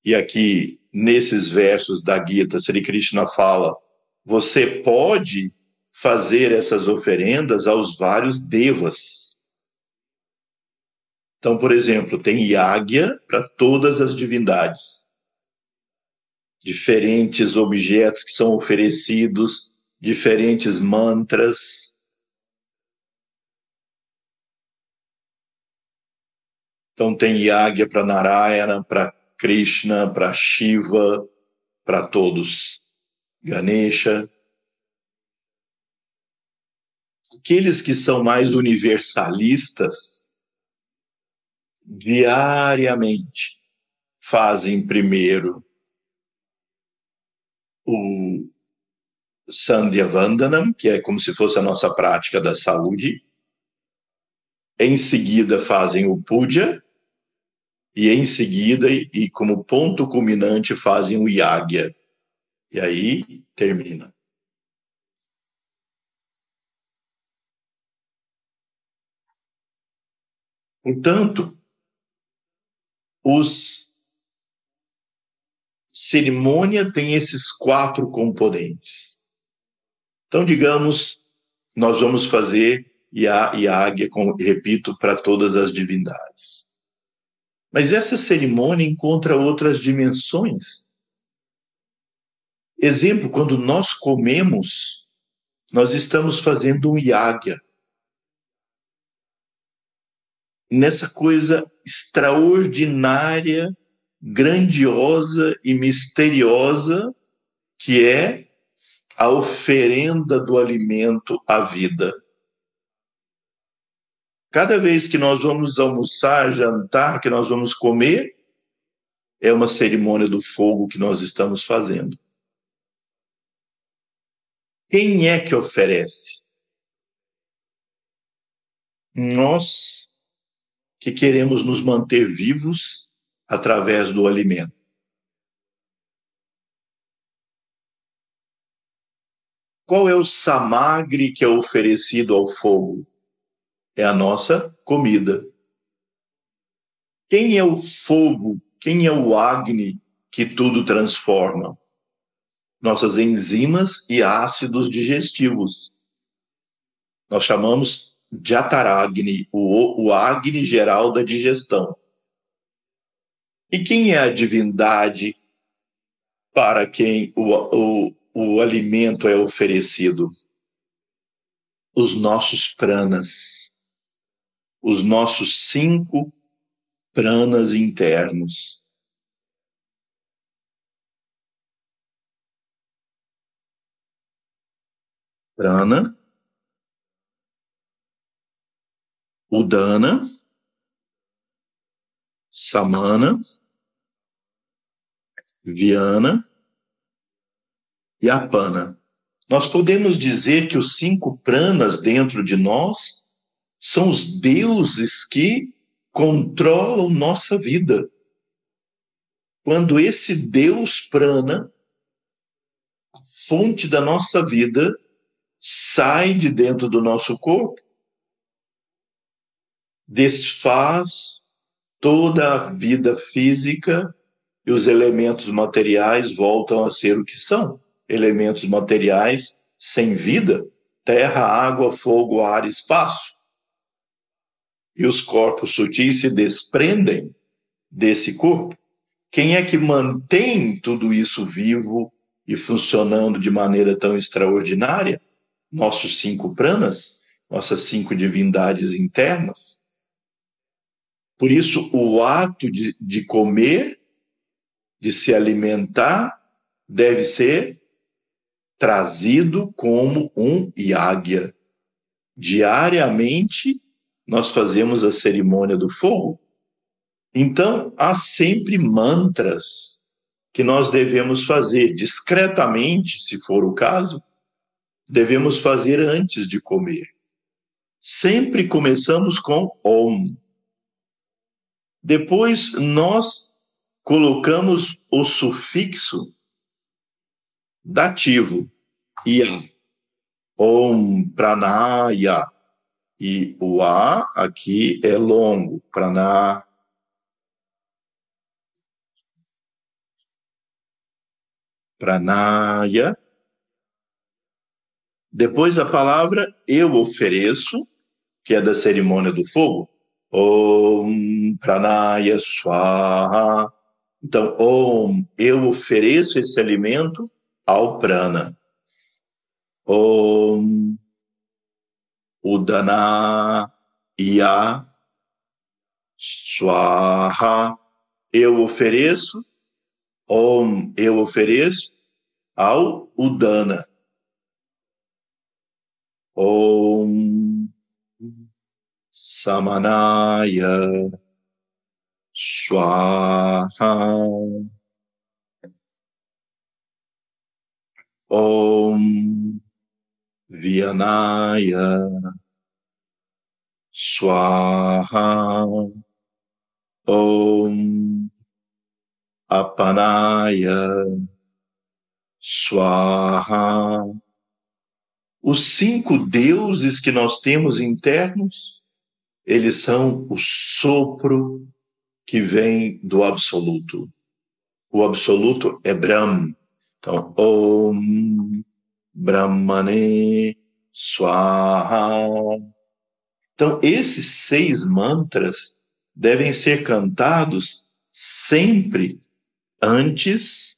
e aqui nesses versos da Gita, Sri Krishna fala: você pode fazer essas oferendas aos vários devas. Então, por exemplo, tem Yagya para todas as divindades. Diferentes objetos que são oferecidos, diferentes mantras. Então, tem Yagya para Narayana, para Krishna, para Shiva, para todos. Ganesha. Aqueles que são mais universalistas, diariamente fazem primeiro o Sandhya Vandanam, que é como se fosse a nossa prática da saúde. Em seguida fazem o Puja, e em seguida, e como ponto culminante, fazem o Yagya. E aí termina. Portanto, os cerimônia tem esses quatro componentes. Então, digamos, nós vamos fazer Yagya, repito, para todas as divindades. Mas essa cerimônia encontra outras dimensões. Exemplo, quando nós comemos, nós estamos fazendo um Yagya. Nessa coisa extraordinária, grandiosa e misteriosa que é a oferenda do alimento à vida. Cada vez que nós vamos almoçar, jantar, que nós vamos comer, é uma cerimônia do fogo que nós estamos fazendo. Quem é que oferece? Nós que queremos nos manter vivos através do alimento. Qual é o samagre que é oferecido ao fogo? É a nossa comida. Quem é o fogo? Quem é o Agni que tudo transforma? Nossas enzimas e ácidos digestivos. Nós chamamos de ataragni, o, o Agni geral da digestão. E quem é a divindade para quem o, o, o alimento é oferecido? Os nossos pranas, os nossos cinco pranas internos. Prana, Udana, Samana, Viana e Apana. Nós podemos dizer que os cinco pranas dentro de nós são os deuses que controlam nossa vida. Quando esse Deus prana, a fonte da nossa vida, sai de dentro do nosso corpo, desfaz toda a vida física e os elementos materiais voltam a ser o que são elementos materiais sem vida terra, água, fogo, ar, espaço. E os corpos sutis se desprendem desse corpo. Quem é que mantém tudo isso vivo e funcionando de maneira tão extraordinária? Nossos cinco pranas, nossas cinco divindades internas. Por isso, o ato de, de comer de se alimentar deve ser trazido como um yagya. Diariamente, nós fazemos a cerimônia do fogo. Então, há sempre mantras que nós devemos fazer discretamente, se for o caso, devemos fazer antes de comer. Sempre começamos com Om. Depois, nós colocamos o sufixo dativo, ia, om, pranaya, e o a aqui é longo, prana. Pranaya. Depois a palavra eu ofereço, que é da cerimônia do fogo. Om Pranaya Swaha. Então, Om, eu ofereço esse alimento ao prana. Om Udana Ya Swaha. Eu ofereço, Om, eu ofereço ao Udana. Om Samanaya Swaha Om Vyanaya Swaha Om Apanaya Swaha. Os cinco deuses que nós temos internos, eles são o sopro que vem do absoluto. O absoluto é Brahm. Então, Om Brahmane Swaha. Então, esses seis mantras devem ser cantados sempre antes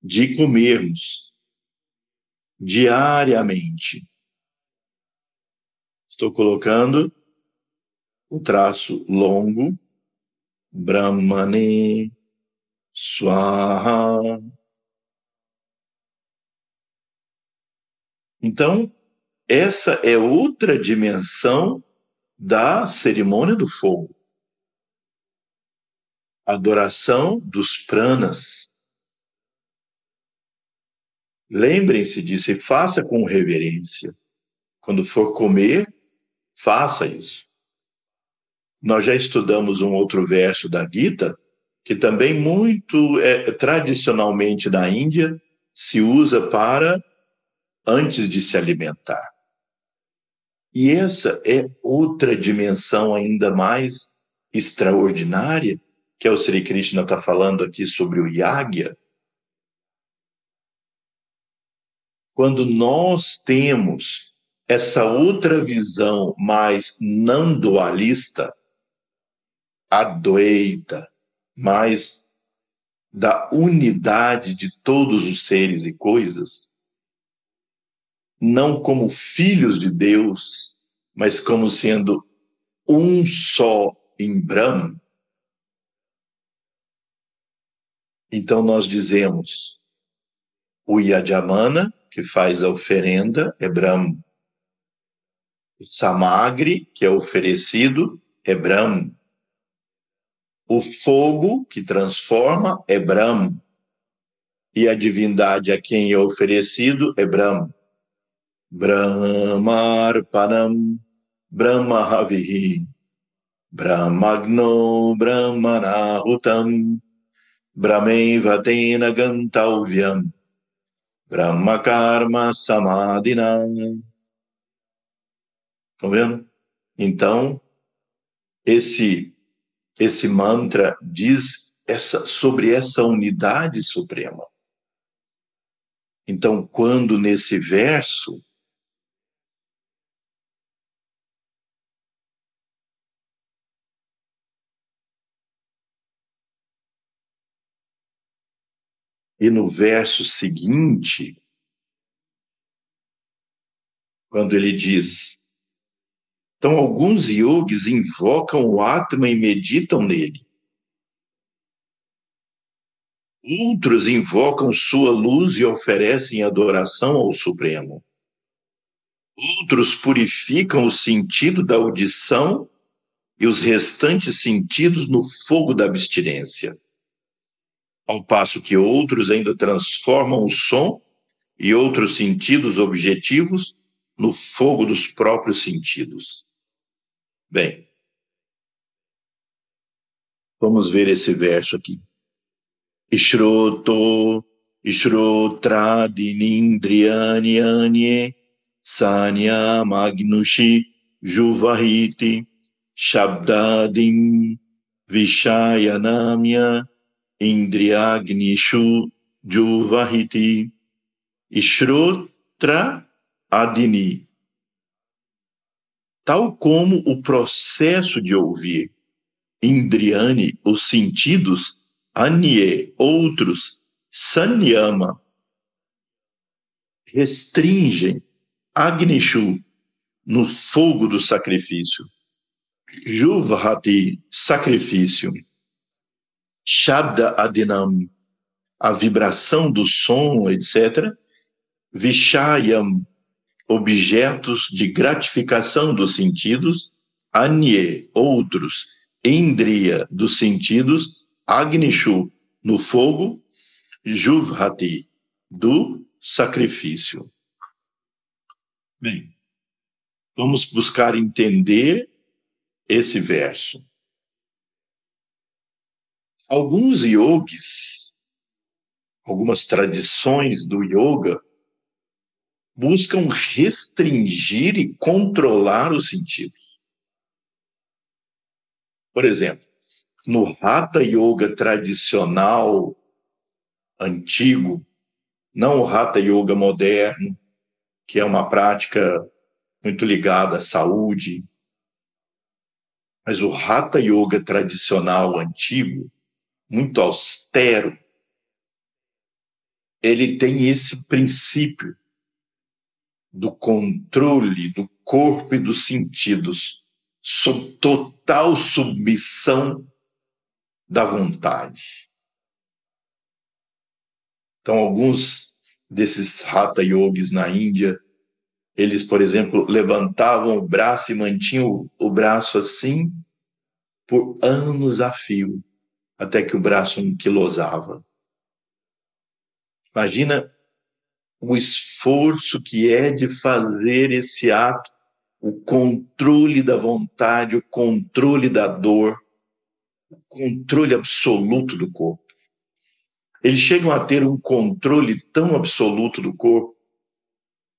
de comermos, diariamente. Estou colocando um traço longo, Brahmane Swaha. Então, essa é outra dimensão da cerimônia do fogo. Adoração dos pranas. Lembrem-se disso e faça com reverência. Quando for comer, faça isso. Nós já estudamos um outro verso da Gita, que também muito é, tradicionalmente na Índia se usa para antes de se alimentar. E essa é outra dimensão ainda mais extraordinária, que é o Sri Krishna está falando aqui sobre o Yagya. Quando nós temos essa outra visão mais não dualista, adoeita, mais da unidade de todos os seres e coisas, não como filhos de Deus, mas como sendo um só em Brahma. Então nós dizemos, o Yajamana, que faz a oferenda, é Brahma. O Samagri, que é oferecido, é Brahma. O fogo que transforma é Brahma. E a divindade a quem é oferecido é Brahma. Brahmarpanam Brahmahavihi Brahmagno Brahmanahutam Brahmeva tena gantavyam Brahmakarma samadhina Estão vendo? Então, esse, esse mantra diz essa, sobre essa unidade suprema. Então, quando nesse verso E no verso seguinte, quando ele diz: Então, alguns yogis invocam o Atma e meditam nele. Outros invocam sua luz e oferecem adoração ao Supremo. Outros purificam o sentido da audição e os restantes sentidos no fogo da abstinência ao passo que outros ainda transformam o som e outros sentidos objetivos no fogo dos próprios sentidos. Bem, vamos ver esse verso aqui. Ishroto, Ishrotradinindriyani anye, Sanya Magnushi, Juvahiti, Shabdadim, Vishayanamya, Indriagnishu Juvahiti Ishrotra Adini. Tal como o processo de ouvir, Indriani, os sentidos, Anye, outros, Sanyama, restringem Agnishu no fogo do sacrifício. Juvahati, sacrifício. Shabda Adinam, a vibração do som, etc. Vishayam, objetos de gratificação dos sentidos, Anye, outros, Indriya, dos sentidos, Agnishu, no fogo, Juvhati, do sacrifício. Bem, vamos buscar entender esse verso. Alguns yogis, algumas tradições do yoga, buscam restringir e controlar os sentidos. Por exemplo, no Hatha Yoga tradicional antigo, não o Hatha Yoga moderno, que é uma prática muito ligada à saúde, mas o Hatha Yoga tradicional antigo, muito austero, ele tem esse princípio do controle do corpo e dos sentidos, sob total submissão da vontade. Então, alguns desses Hatha Yogis na Índia, eles, por exemplo, levantavam o braço e mantinham o braço assim por anos a fio, até que o braço anquilosava. Imagina o esforço que é de fazer esse ato, o controle da vontade, o controle da dor, o controle absoluto do corpo. Eles chegam a ter um controle tão absoluto do corpo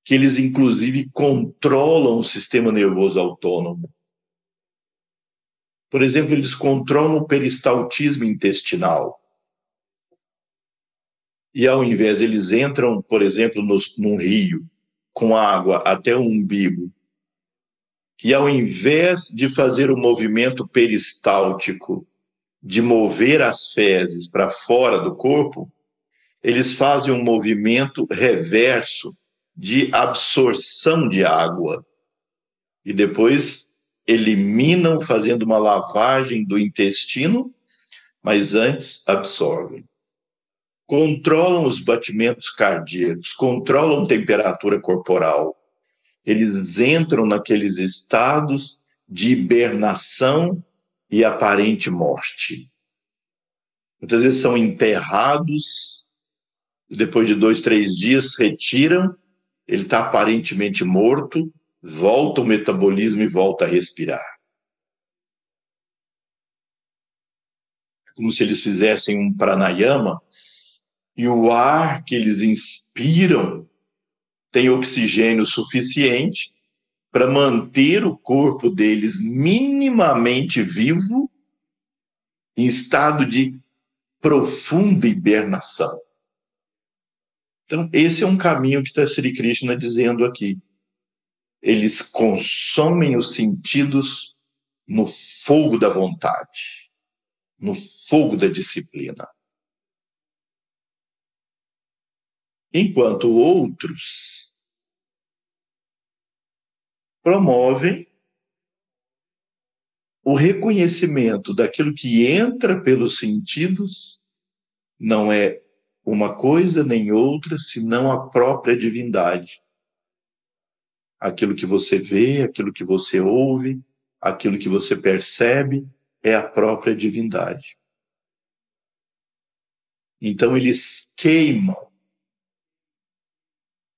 que eles, inclusive, controlam o sistema nervoso autônomo. Por exemplo, eles controlam o peristaltismo intestinal. E ao invés, eles entram, por exemplo, no, num rio com água até o umbigo. E ao invés de fazer o movimento peristáltico de mover as fezes para fora do corpo, eles fazem um movimento reverso de absorção de água. E depois eliminam fazendo uma lavagem do intestino, mas antes absorvem. Controlam os batimentos cardíacos, controlam temperatura corporal. Eles entram naqueles estados de hibernação e aparente morte. Muitas vezes são enterrados, depois de dois, três dias retiram, ele está aparentemente morto, volta o metabolismo e volta a respirar. É como se eles fizessem um pranayama e o ar que eles inspiram tem oxigênio suficiente para manter o corpo deles minimamente vivo, em estado de profunda hibernação. Então, esse é um caminho que está Sri Krishna dizendo aqui. Eles consomem os sentidos no fogo da vontade, no fogo da disciplina. Enquanto outros promovem o reconhecimento daquilo que entra pelos sentidos, não é uma coisa nem outra, senão a própria divindade. Aquilo que você vê, aquilo que você ouve, aquilo que você percebe, é a própria divindade. Então eles queimam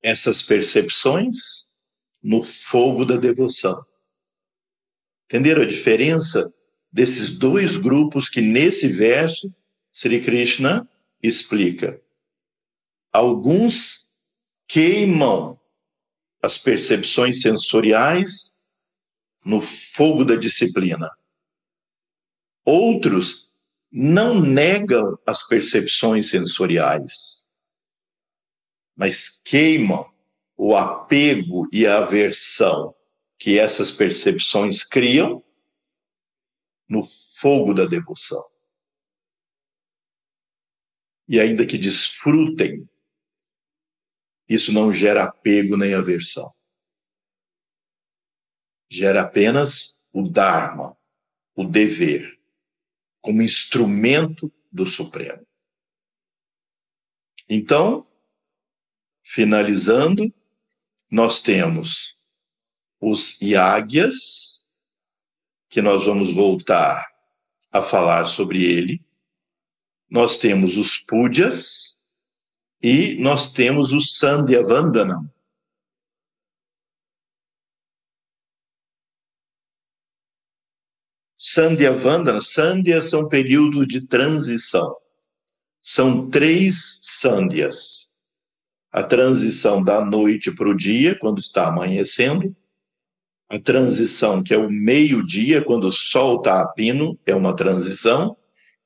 essas percepções no fogo da devoção. Entenderam a diferença desses dois grupos que nesse verso Sri Krishna explica? Alguns queimam as percepções sensoriais no fogo da disciplina. Outros não negam as percepções sensoriais, mas queimam o apego e a aversão que essas percepções criam no fogo da devoção. E ainda que desfrutem, isso não gera apego nem aversão. Gera apenas o Dharma, o dever, como instrumento do Supremo. Então, finalizando, nós temos os Yágyas, que nós vamos voltar a falar sobre ele. Nós temos os Pujas e nós temos o Sandhya Vandanam. Sandhya Vandana, Sandhya são períodos de transição. São três Sandhyas. A transição da noite para o dia, quando está amanhecendo. A transição, que é o meio-dia, quando o sol está a pino, é uma transição.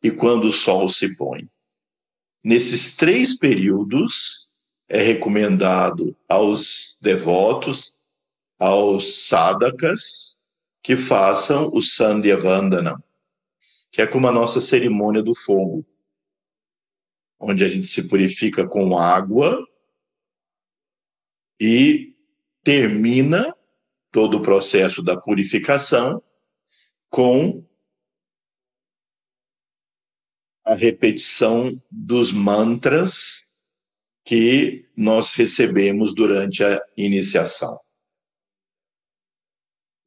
E quando o sol se põe. Nesses três períodos, é recomendado aos devotos, aos sadakas, que façam o Sandhya Vandana, que é como a nossa cerimônia do fogo, onde a gente se purifica com água e termina todo o processo da purificação com a repetição dos mantras que nós recebemos durante a iniciação.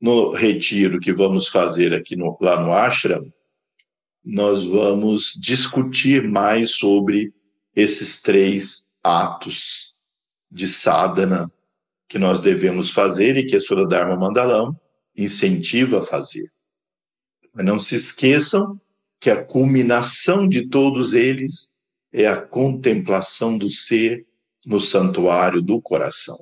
No retiro que vamos fazer aqui no, lá no ashram, nós vamos discutir mais sobre esses três atos de sadhana que nós devemos fazer e que a Sura Dharma Mandalam incentiva a fazer. Mas não se esqueçam que a culminação de todos eles é a contemplação do ser no santuário do coração.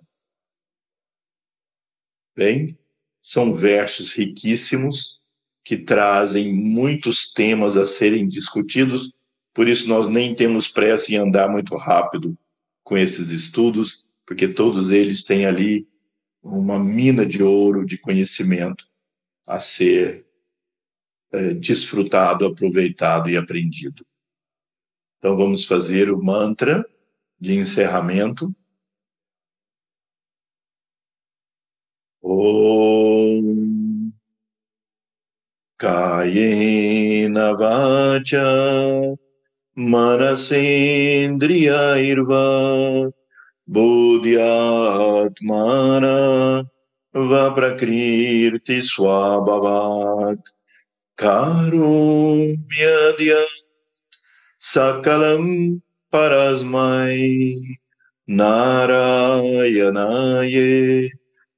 Bem, são versos riquíssimos que trazem muitos temas a serem discutidos, por isso nós nem temos pressa em andar muito rápido com esses estudos, porque todos eles têm ali uma mina de ouro de conhecimento a ser é, desfrutado, aproveitado e aprendido. Então vamos fazer o mantra de encerramento. Om Kaienavacha. मनसेन्द्रियैर्वा बोध्यात्माना वा प्रकृतिस्वाभवात् कारुण्यद्य सकलं परस्मै नारायणाय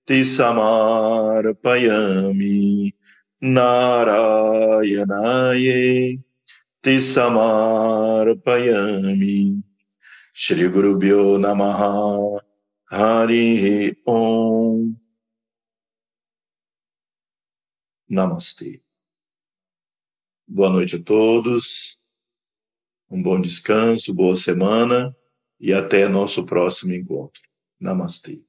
ti samarpayami ti samarpayami Shri Guru Bhyo Namaha Hari Om Namastê. Boa noite a todos, um bom descanso, boa semana e até nosso próximo encontro. Namastê.